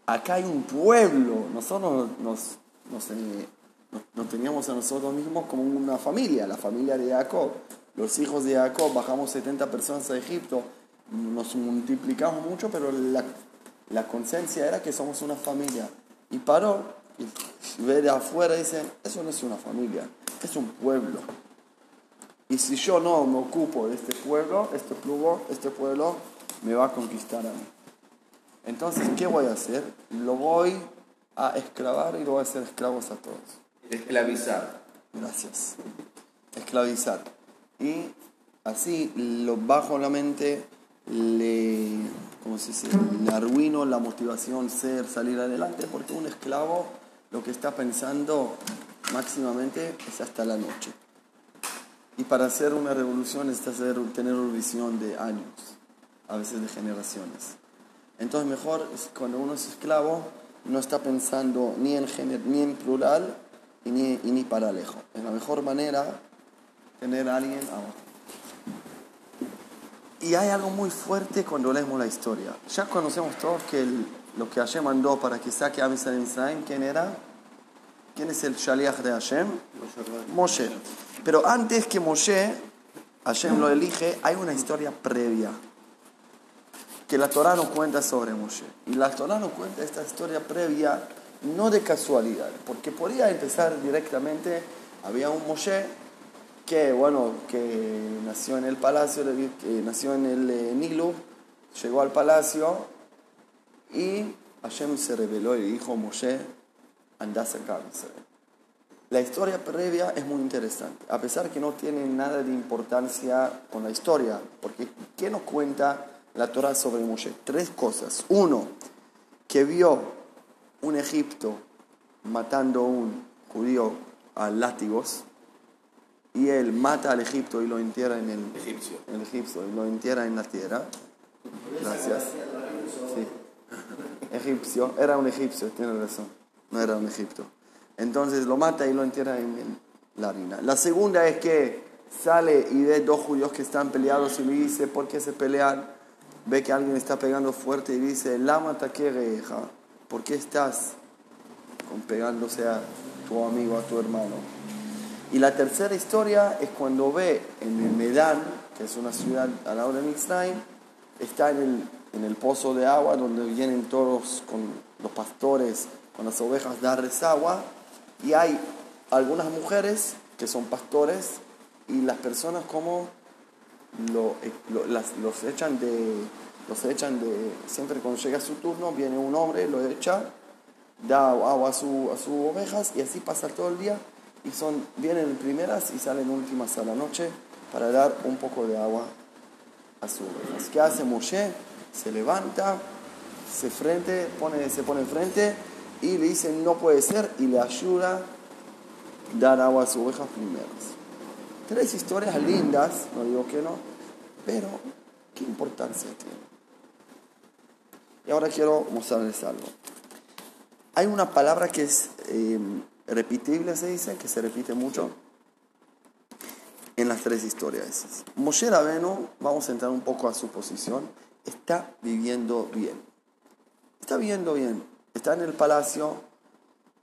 acá hay un pueblo. Nosotros nos, nos, eh, nos- nos teníamos a nosotros mismos como una familia, la familia de Jacob. Los hijos de Jacob, bajamos 70 personas a Egipto, nos multiplicamos mucho, pero la, la conciencia era que somos una familia. Y paró, y ve de afuera y dice, eso no es una familia, es un pueblo. Y si yo no me ocupo de este pueblo, este pueblo, este pueblo me va a conquistar a mí. Entonces, ¿qué voy a hacer? Lo voy a esclavar y lo voy a hacer esclavos a todos. Esclavizar. Gracias. Esclavizar. Y así lo bajo la mente, le, ¿cómo se dice? le arruino la motivación, ser, salir adelante, porque un esclavo lo que está pensando máximamente es hasta la noche. Y para hacer una revolución necesita hacer- tener una visión de años, a veces de generaciones. Entonces mejor es cuando uno es esclavo no está pensando ni en, gener- ni en plural y ni, y ni para lejos. Es la mejor manera tener a alguien abajo. Y hay algo muy fuerte cuando leemos la historia. Ya conocemos todos que el- lo que Hashem mandó para que saque a Israel Israel, ¿quién era? ¿Quién es el Shaliach de Hashem? Moshe. Pero antes que Moshe, Hashem lo elige, hay una historia previa que la Torah no cuenta sobre Moshe. Y la Torah no cuenta esta historia previa no de casualidad, porque podía empezar directamente, había un Moshe que, bueno, que nació en el palacio, que nació en el eh, Nilo, llegó al palacio y Hashem se reveló y dijo, Moshe, anda a a. La historia previa es muy interesante, a pesar que no tiene nada de importancia con la historia, porque ¿qué nos cuenta la Torah sobre Moshe? Tres cosas. Uno, que vio un Egipto matando a un judío a látigos y él mata al Egipto y lo entierra en el Egipcio. el egipcio y lo entierra en la tierra. Gracias. Sí. Egipcio, era un egipcio, tiene razón. No era un Egipto. Entonces lo mata y lo entierra en el- la harina. La segunda es que sale y ve dos judíos que están peleados y le dice, ¿por qué se pelean? Ve que alguien está pegando fuerte y dice, Lama taquereja, ¿por qué estás con pegándose a tu amigo, a tu hermano? Y la tercera historia es cuando ve en el Medán, que es una ciudad al lado de Mitzrayim, está en el, en el pozo de agua donde vienen todos con los pastores, con las ovejas darles agua, y hay algunas mujeres que son pastores y las personas como lo- lo- las- los echan de los echan de siempre cuando llega su turno viene un hombre lo echa da agua a, su, a sus ovejas y así pasa todo el día y son vienen primeras y salen últimas a la noche para dar un poco de agua a sus ovejas. ¿Qué hace Moshe? Se levanta, se, frente, pone, se pone enfrente y le dice no puede ser y le ayuda a dar agua a sus ovejas primeras. Tres historias lindas, no digo que no, pero ¿qué importancia tiene? Y ahora quiero mostrarles algo. Hay una palabra que es eh, repetible, se dice, que se repite mucho en las tres historias. Moshe Rabenu, vamos a entrar un poco a su posición, está viviendo bien. Está viviendo bien. Está en el palacio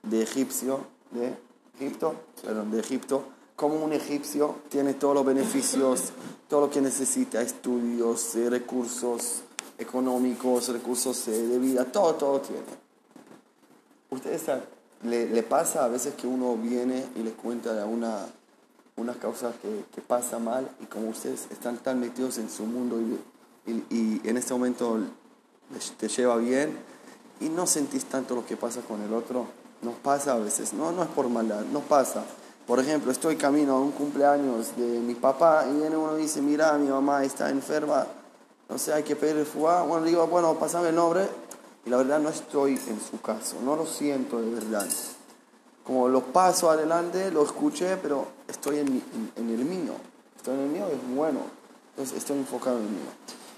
de egipcio, de Egipto, perdón, de Egipto, como un egipcio, tiene todos los beneficios, todo lo que necesita, estudios, recursos económicos, recursos de vida, todo, todo tiene. Ustedes saben, le, pasa a veces que uno viene y les cuenta de una, una causa que, que pasa mal y como ustedes están tan metidos en su mundo y, y- en este momento te lleva bien y no sentís tanto lo que pasa con el otro, nos pasa a veces, no, no es por maldad, nos pasa. Por ejemplo, estoy camino a un cumpleaños de mi papá y viene uno y dice, mira, mi mamá está enferma, no sé, hay que pedirle fuga. Bueno, digo, bueno, pasame el nombre. Y la verdad no estoy en su caso, no lo siento de verdad. Como lo paso adelante, lo escuché, pero estoy en, en- en el mío. Estoy en el mío, es bueno. Entonces estoy enfocado en el mío.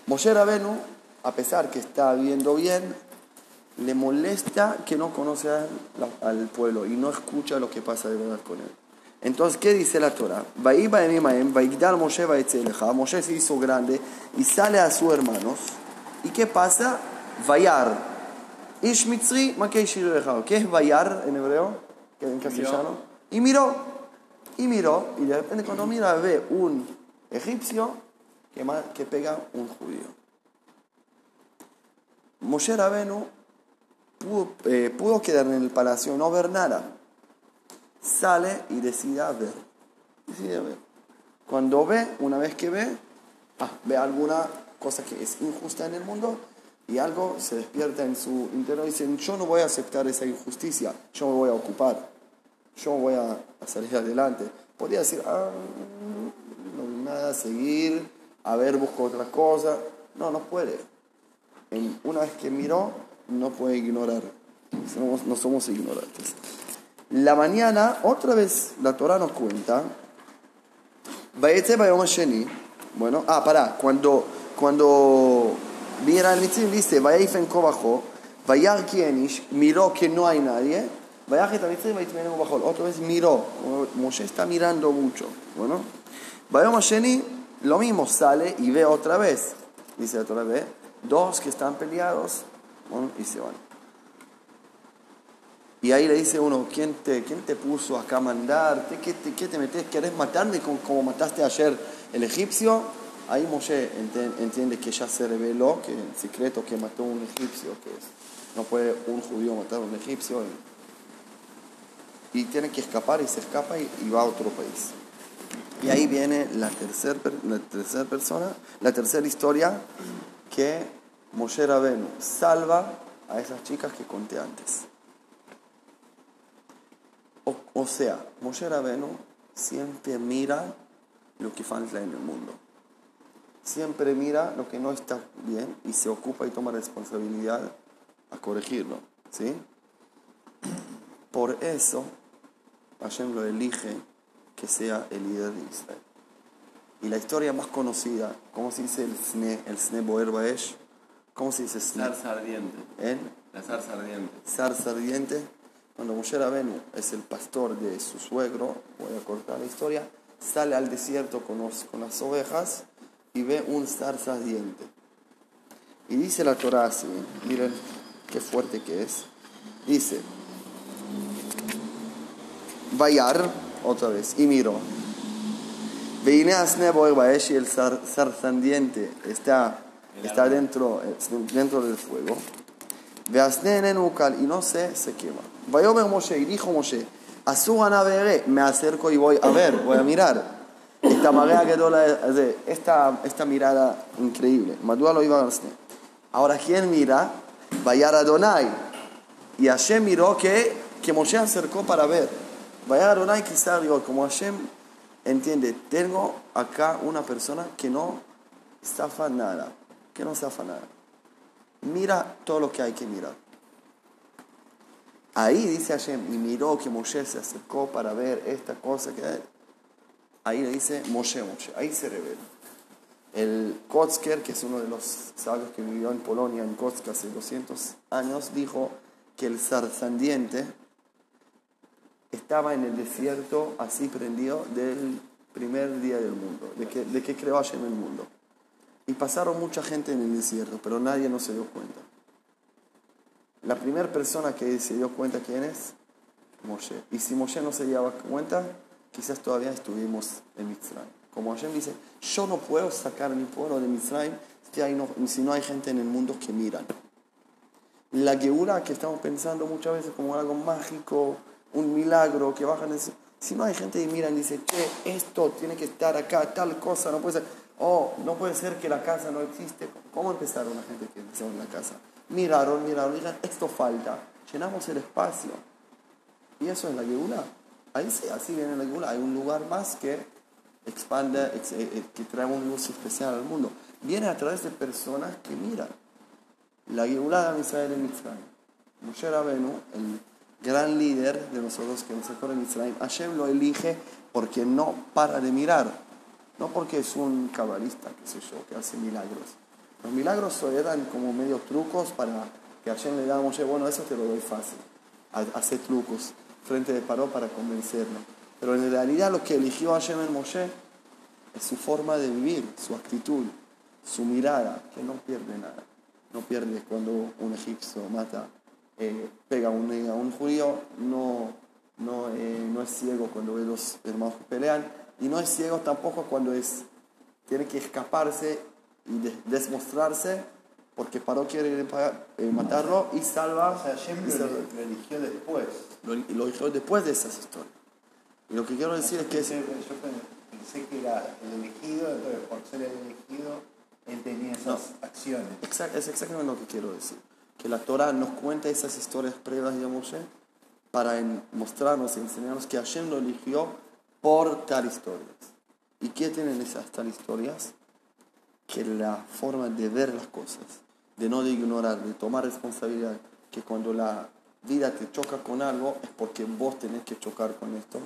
Moshe Rabenu, a pesar que está viendo bien, le molesta que no conoce al, al pueblo y no escucha lo que pasa de verdad con él. Entonces, ¿qué dice la Torah? Moshe se hizo grande y sale a sus hermanos. ¿Y qué pasa? Vayar. Ish Mitzri Makei. ¿Qué es Vayar en hebreo? ¿Qué en castellano? Y miró. Y miró. Y de repente cuando mira ve un egipcio que, que pega un judío. Moshe Rabenu pudo, eh, pudo quedar en el palacio no ver nada. Sale y decide a ver. Decide a ver. Cuando ve, una vez que ve, ah, ve alguna cosa que es injusta en el mundo y algo se despierta en su interior y dice, yo no voy a aceptar esa injusticia, yo me voy a ocupar, yo voy a, a salir adelante. Podría decir, ah, no, nada, seguir, a ver, busco otra cosa. No, no puede. En- una vez que miró, no puede ignorar. Somos- no somos ignorantes. La mañana, otra vez, la Torah nos cuenta, bueno, ah, pará, cuando, cuando viene al Mitzim dice, Vayayifen Kobajo, Vayar Kienish, miró que no hay nadie, Vayajet al Mitzim Vayitmenu Kobajo, otra vez miró, Moshe está mirando mucho, bueno, Bayom Sheni, lo mismo, sale y ve otra vez, dice la Torah, ve, dos que están peleados, bueno, y se van. Y ahí le dice uno, ¿quién te, quién te puso acá a mandarte? ¿Qué te, qué te metes? ¿Querés matarme como, como mataste ayer el egipcio? Ahí Moshe entiende que ya se reveló que el secreto que mató un egipcio, que es, no puede un judío matar a un egipcio. Y, tiene que escapar y se escapa y, y va a otro país. Y ahí viene la tercera la tercer persona, la tercera historia que Moshe Rabenu salva a esas chicas que conté antes. O, o sea, Moshe Rabenu siempre mira lo que falta en el mundo. Siempre mira lo que no está bien y se ocupa y toma responsabilidad a corregirlo. ¿sí? Por eso Hashem lo elige que sea el líder de Israel. Y la historia más conocida, ¿cómo se dice el Sne, el Sne Boer Baesh? ¿Cómo se dice Sne? Zarza ardiente. ¿En? La zarza ardiente. zarza ardiente, cuando Moshe Rabenu es el pastor de su suegro, voy a cortar la historia, sale al desierto con, los- con las ovejas y ve un zarza ardiente. Y dice la Torah así, miren qué fuerte que es. Dice, Vayar, otra vez, y miró. Veine asne y el zarzandiente está, está dentro, eh, dentro del fuego. Veasne en y no se, se quema. Vayomer Moshe, y dijo Moshe, Azúa me acerco y voy a ver, voy a mirar esta marea הגדולה הזה, esta, esta mirada increíble. מדוע לא יברא הסנה? Ahora, ¿quién mira? וירא Adonai. Y Hashem miró que, que Moshe acercó para ver. Vaya Adonai quizá digo, como Hashem entiende, tengo acá una persona que no zafa nada, que no zafa nada. Mira todo lo que hay que mirar. Ahí dice Hashem, y miró que Moshe se acercó para ver esta cosa que hay. Ahí le dice Moshe, Moshe, ahí se revela. El Kotzker, que es uno de los sabios que vivió en Polonia, en Kotsk hace 200 años, dijo que el zarzandiente estaba en el desierto así prendido del primer día del mundo, de que, de que creó Hashem el mundo. Y pasaron mucha gente en el desierto, pero nadie no se dio cuenta. La primera persona que se dio cuenta quién es, Moshe. Y si Moshe no se daba cuenta, quizás todavía estuvimos en Mitzrayim. Como Hashem dice, yo no puedo sacar mi pueblo de Mitzrayim si, hay no, si no hay gente en el mundo que miran. La Geura que estamos pensando muchas veces como algo mágico, un milagro que bajan cielo. Si no hay gente que miran y dice, che, esto tiene que estar acá, tal cosa, no puede ser. Oh, no puede ser que la casa no existe. ¿Cómo empezaron la gente que empezó en la casa? Miraron, miraron, dijeron, esto falta. Llenamos el espacio. Y eso es la Geula. Ahí sí, así viene la Geula. Hay un lugar más que expande, ex- eh, eh, que trae una luz especial al mundo. Viene a través de personas que miran. La Geulá de Israel en Mitzrayim. Moshe Rabenu, el gran líder de nosotros que nos sacó de Mitzrayim, Hashem lo elige porque no para de mirar. No porque es un cabalista, qué sé yo, que hace milagros. Los milagros eran como medio trucos para que Hashem le diga a bueno, eso te lo doy fácil. Ha- Hace trucos frente de Paró para convencerlo. Pero en realidad lo que eligió Hashem en Moshe es su forma de vivir, su actitud, su mirada, que no pierde nada. No pierde cuando un egipcio mata, eh, pega a un, a un judío, no, no, eh, no es ciego cuando ve los hermanos que pelean, y no es ciego tampoco cuando es, tiene que escaparse y de- desmostrarse, porque Paró quiere eh, matarlo y salva. O sea, y se- lo, lo eligió después. Lo, lo eligió después de esas historias. Y lo que quiero decir es que es, Yo pensé que era el elegido, entonces por ser el elegido, él tenía esas acciones. Exact- es exactamente lo que quiero decir. Que la Torah nos cuenta esas historias previas de Moshe para en- mostrarnos y enseñarnos que Hashem lo eligió por tal historias. ¿Y qué tienen esas tal historias? Que la forma de ver las cosas, de no de ignorar, de tomar responsabilidad, que cuando la vida te choca con algo es porque vos tenés que chocar con esto.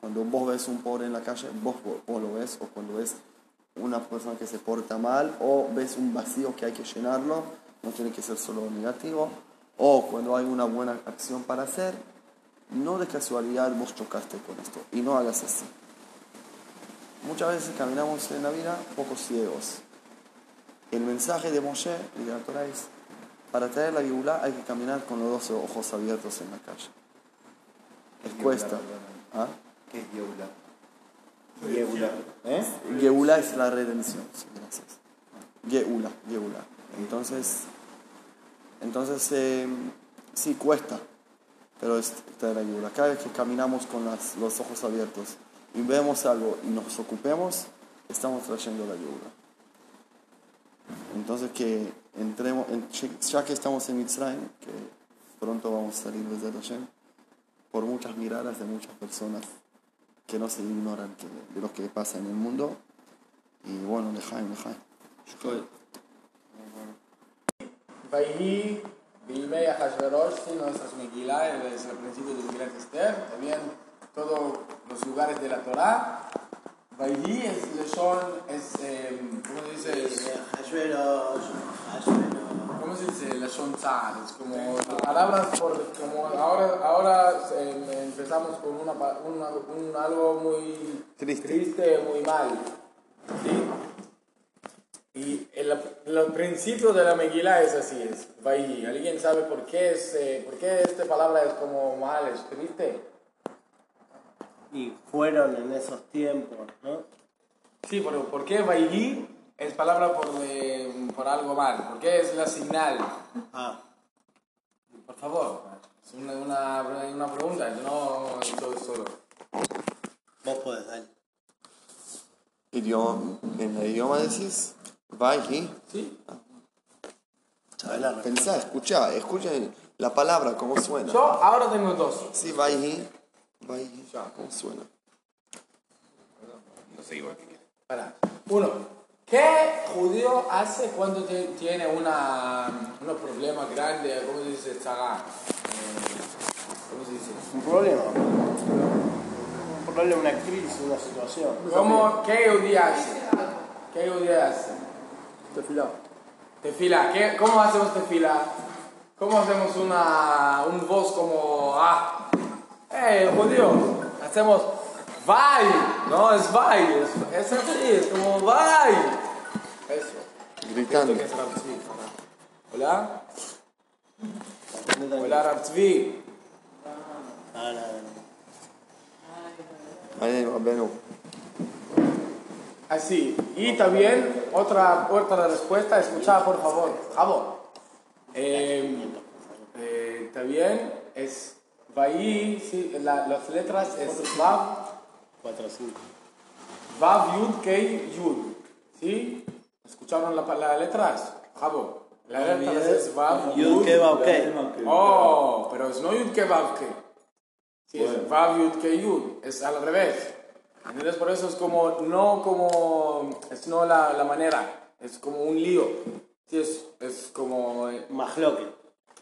Cuando vos ves un pobre en la calle, vos, vos, lo ves, o cuando ves una persona que se porta mal, o ves un vacío que hay que llenarlo, no tiene que ser solo negativo, o cuando hay una buena acción para hacer, no de casualidad vos chocaste con esto, y no hagas así. Muchas veces caminamos en la vida poco ciegos. El mensaje de Moshe y de la es, para traer la Geulá hay que caminar con los dos ojos abiertos en la calle. Es cuesta. ¿Ah? ¿Qué es Yeula? Yeula. ¿Eh? Es la redención. Sí, gracias. Geula, Geula. Entonces, entonces eh, sí cuesta, pero es traer la Geula. Cada vez que caminamos con las- los ojos abiertos y vemos algo y nos ocupemos, estamos trayendo la Geula. Entonces que entremos, en- ya que estamos en Mitzrayim, que pronto vamos a salir desde Hashem, por muchas miradas de muchas personas que no se ignoran que- de lo que pasa en el mundo. Y bueno, lejaim, lejaim. Vayí, Bilme y Ahashverosh, sí, nuestras Megilá, desde el principio de Megilá Esther, también todo los lugares de la Torah. Vayhi es leshon, es, eh, ¿cómo se dice? ¿Cómo se dice leshon tzar? Es como palabras por, como ahora, ahora eh, empezamos con una, una- un, algo muy Triste. muy mal. ¿sí? Y el, el principio de la Megilá es así, es Vayhi. ¿Alguien sabe por qué, es, eh, por qué esta palabra es como mal, es triste? Y fueron en esos tiempos, ¿no? Sí, pero ¿por qué Vayhi es palabra por, eh, por algo mal? ¿Por qué es la señal? Ah, Por favor, es una, una, una pregunta, yo no soy solo. vos podés, dale. Idioma, en el idioma decís, Vayhi. ¿Sí? ¿Sabés la respuesta? Pensá, escucha, escucha la palabra, cómo suena. Yo ahora tengo dos. Sí, Vayhi. Vayhi. ¿Cómo suena? Para. Uno, ¿qué judío hace cuando te- tiene una, un problema grande? ¿Cómo se dice? Tzara? Eh, ¿Cómo se dice? Un problema. Un problema, una crisis, una situación. ¿Cómo, ¿Qué judío hace? ¿Qué judío hace? Tefilá. Tefila. ¿Qué, ¿Cómo hacemos tefila? ¿Cómo hacemos una, un voz como, ah, eh, judío? Hacemos, vai, no, es vai, es, es así, es como vai. Eso. Gritando. Esto que es Rav Tzvi. Hola. Hola, Rav Tzvi. Ah. Así. Y también, otra, otra respuesta, escuchad por favor. Jabo. Eh, eh, también es Vaí, sí, la- las letras es Vav, 4 5. Vav, Yud, Kei, Yud. ¿Sí? ¿Escucharon la, las letras? Jabo. La letra es Vav, Yud, Kei, Vav, Kei. Oh, pero es no Yud, Kei, Vav, Kei. Sí, es Vav, Yud, Kei, Yud. Es al revés. Entonces por eso es como, no como, es no la, la manera, es como un lío. Sí, es, es como, eh, Mahloket.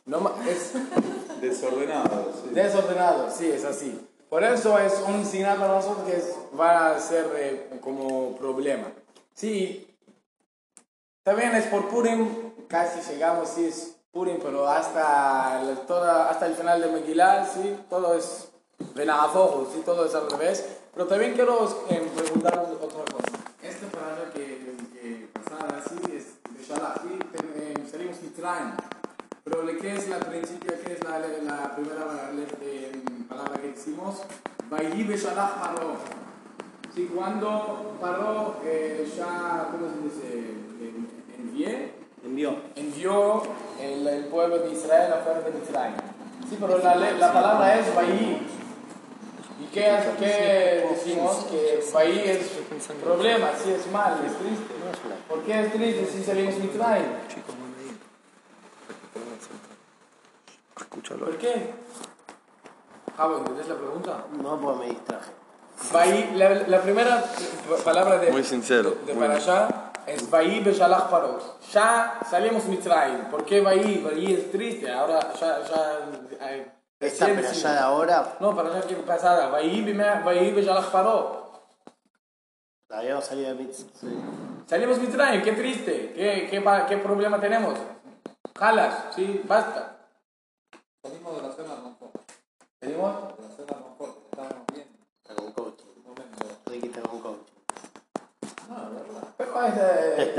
No, es Desordenado, sí. desordenado, sí, es así. Por eso es un señal para nosotros que es- va a ser eh, como problema. Sí, también es por Purim, casi llegamos, sí, es Purim, pero hasta el, toda, hasta el final de Megillah, sí, todo es Benafojo, sí, todo es al revés. Pero también quiero eh, preguntaros otra cosa. Esta palabra que, que pasaba así es de Shalach, sí, eh, salimos Mitzrayim. ¿De ¿qué es la principio? ¿Qué es la, la primera eh, palabra que hicimos? Vayhi Beshalach paró. Sí, cuando paró, eh, ya, ¿cómo se dice? En- Envié, Envió. envió el, el pueblo de Israel afuera de Mitzrayim. Sí, pero la, la palabra es Vayhi. ¿Y qué, hace- qué decimos? Que Vayhi es problema, sí es mal, es triste. ¿Por qué es triste si salimos de Mitzrayim? Escúchalo. ¿Por qué? Javo, ¿entendés la pregunta? No, pues me distraje. Vaí, la, la primera palabra de, Muy sincero, de, muy para allá es Vaí Beshalach Paró. Ya salimos Mitzrayim. ¿Por qué Vaí? Vaí es triste. Ahora ya. ya ay, Esta decimos. allá de ahora, No, para allá que pasada. Vaí Bime- Vaí Beshalach Paró. habíamos salido de Mitz. Sí. Salimos Mitzrayim. Qué triste. ¿Qué, qué, qué problema tenemos? Jalas, sí, basta. Salimos de la zona de confort. De la zona de confort. Estábamos bien. Está con coaching. Un momento. Ricky está con coaching. No, de verdad. Pero es, eh,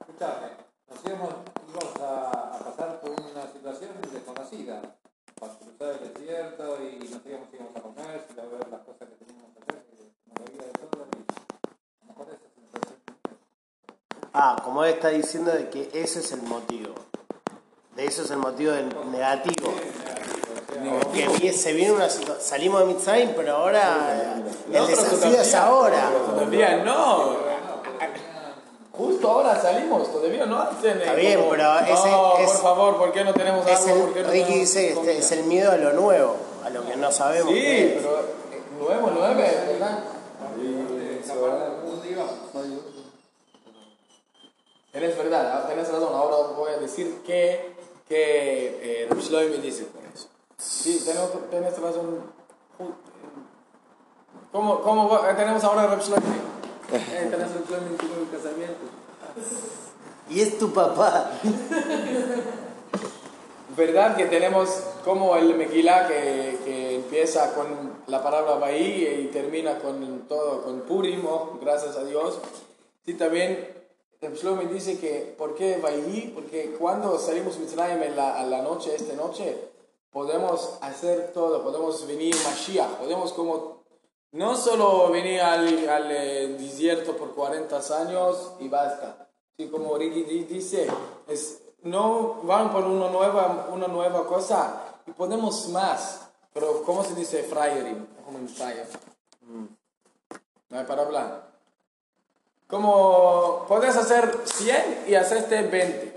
Escuchame, nos íbamos, íbamos a, a pasar por una situación desconocida. Para cruzar el desierto y nos íbamos, íbamos a comer, y a ver las cosas que teníamos que hacer, que nos había de todo y a lo mejor esa sensación. Ah, como él está diciendo de que ese es el motivo. De eso es el motivo del negativo. Se viene una. Salimos de Mitzrayim, pero ahora el desafío es ahora. Todavía no. Justo ahora salimos, todavía no hacen. eh, Está bien, como, pero ese no, es- por favor, ¿por qué no tenemos Es no Ricky tenemos dice que este comida? es el miedo a lo nuevo, a lo que no sabemos. Sí, qué pero eh, nuevo, nueve, ¿verdad? Tienes verdad, tienes razón. Ahora voy a decir que, que eh, me dice por eso. Sí, tienes, tienes razón. Eh, ¿Cómo, cómo va- tenemos ahora Reb Shlomo? Eh, tenemos Reb Shlomo en el casamiento. Y es tu papá. ¿Verdad que tenemos como el Megilá que, que empieza con la palabra Bahí y termina con todo, con Purim, oh, gracias a Dios? Sí, también Shlomo dice que, ¿por qué Bahí? Porque cuando salimos Mitzrayim en la, a la noche, esta noche, podemos hacer todo, podemos venir Mashiach, podemos como, no solo venir al, al eh, desierto por 40 años y basta. Sí, como Ricky di- dice, es, no van por una nueva, una nueva cosa y podemos más. Pero, ¿cómo se dice frayering? Como fryer. No hay para hablar. Como puedes hacer 100 y hacerte 20.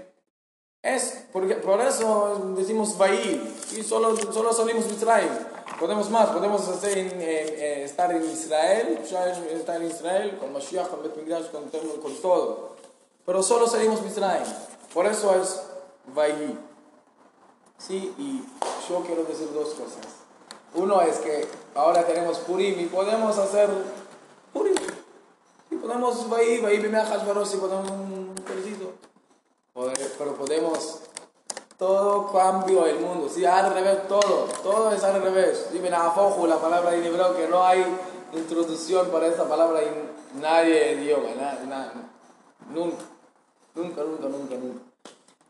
Es porque, por eso decimos Bahí y solo, solo salimos de Israel. Podemos más, podemos hacer en- en estar en Israel, estar en Israel con Mashiach, con Bet con, con todo. Pero solo salimos de Israel. Por eso es Bahí. Sí, y yo quiero decir dos cosas. Uno es que ahora tenemos Purim y podemos hacer Purim. Podemos Bahí, Bahí, Bimeajas, Baros y podemos un. Poder- pero podemos. Todo cambio el mundo. Sí al revés todo todo es al revés. Dime afojo la palabra en hebreo que no hay introducción para esta palabra en nadie idioma na- na- nunca. Nunca nunca nunca nunca.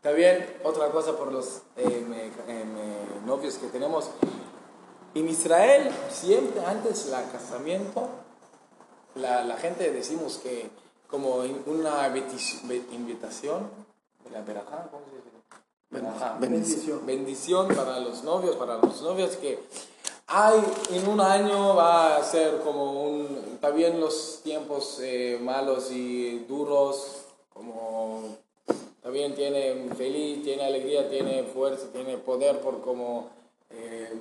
También otra cosa por los eh, me- eh, me- novios que tenemos. En Israel siempre antes del casamiento la, la gente decimos que como una invitación, la verajá, ¿cómo se dice? Verajá. Bendición. Bendición para los novios, para los novios que hay en un año va a ser como un, también los tiempos eh, malos y duros, como también tiene feliz, tiene alegría, tiene fuerza, tiene poder por como eh,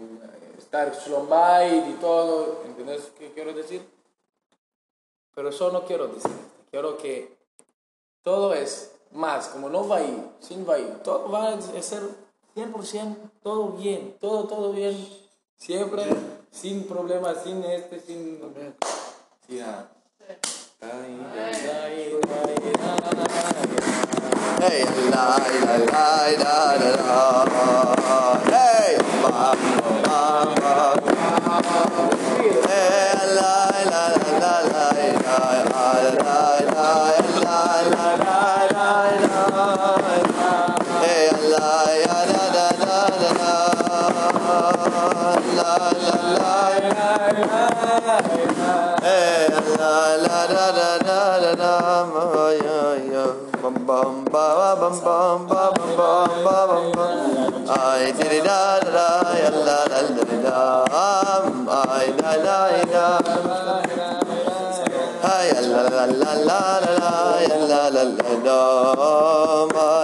estar shalom bayit y todo, ¿entendés qué quiero decir? Pero yo no quiero decir. Quiero que todo es más, como no va a ir, sin va a ir. Todo va a ser 100%, todo bien, todo, todo bien. Siempre, sin problemas, sin este, sin... Bum, bum, ba, ba, bum, bum, ba, bum, bum, ba, bum, bum. Ay, di, di, da, da, da, ya, la, la, la, la, la. Ay, la, la, la. Ay, la, la, la, la, la, la, ya, la, la, la, la. Ay, la, la, la, la. Ay, la, la.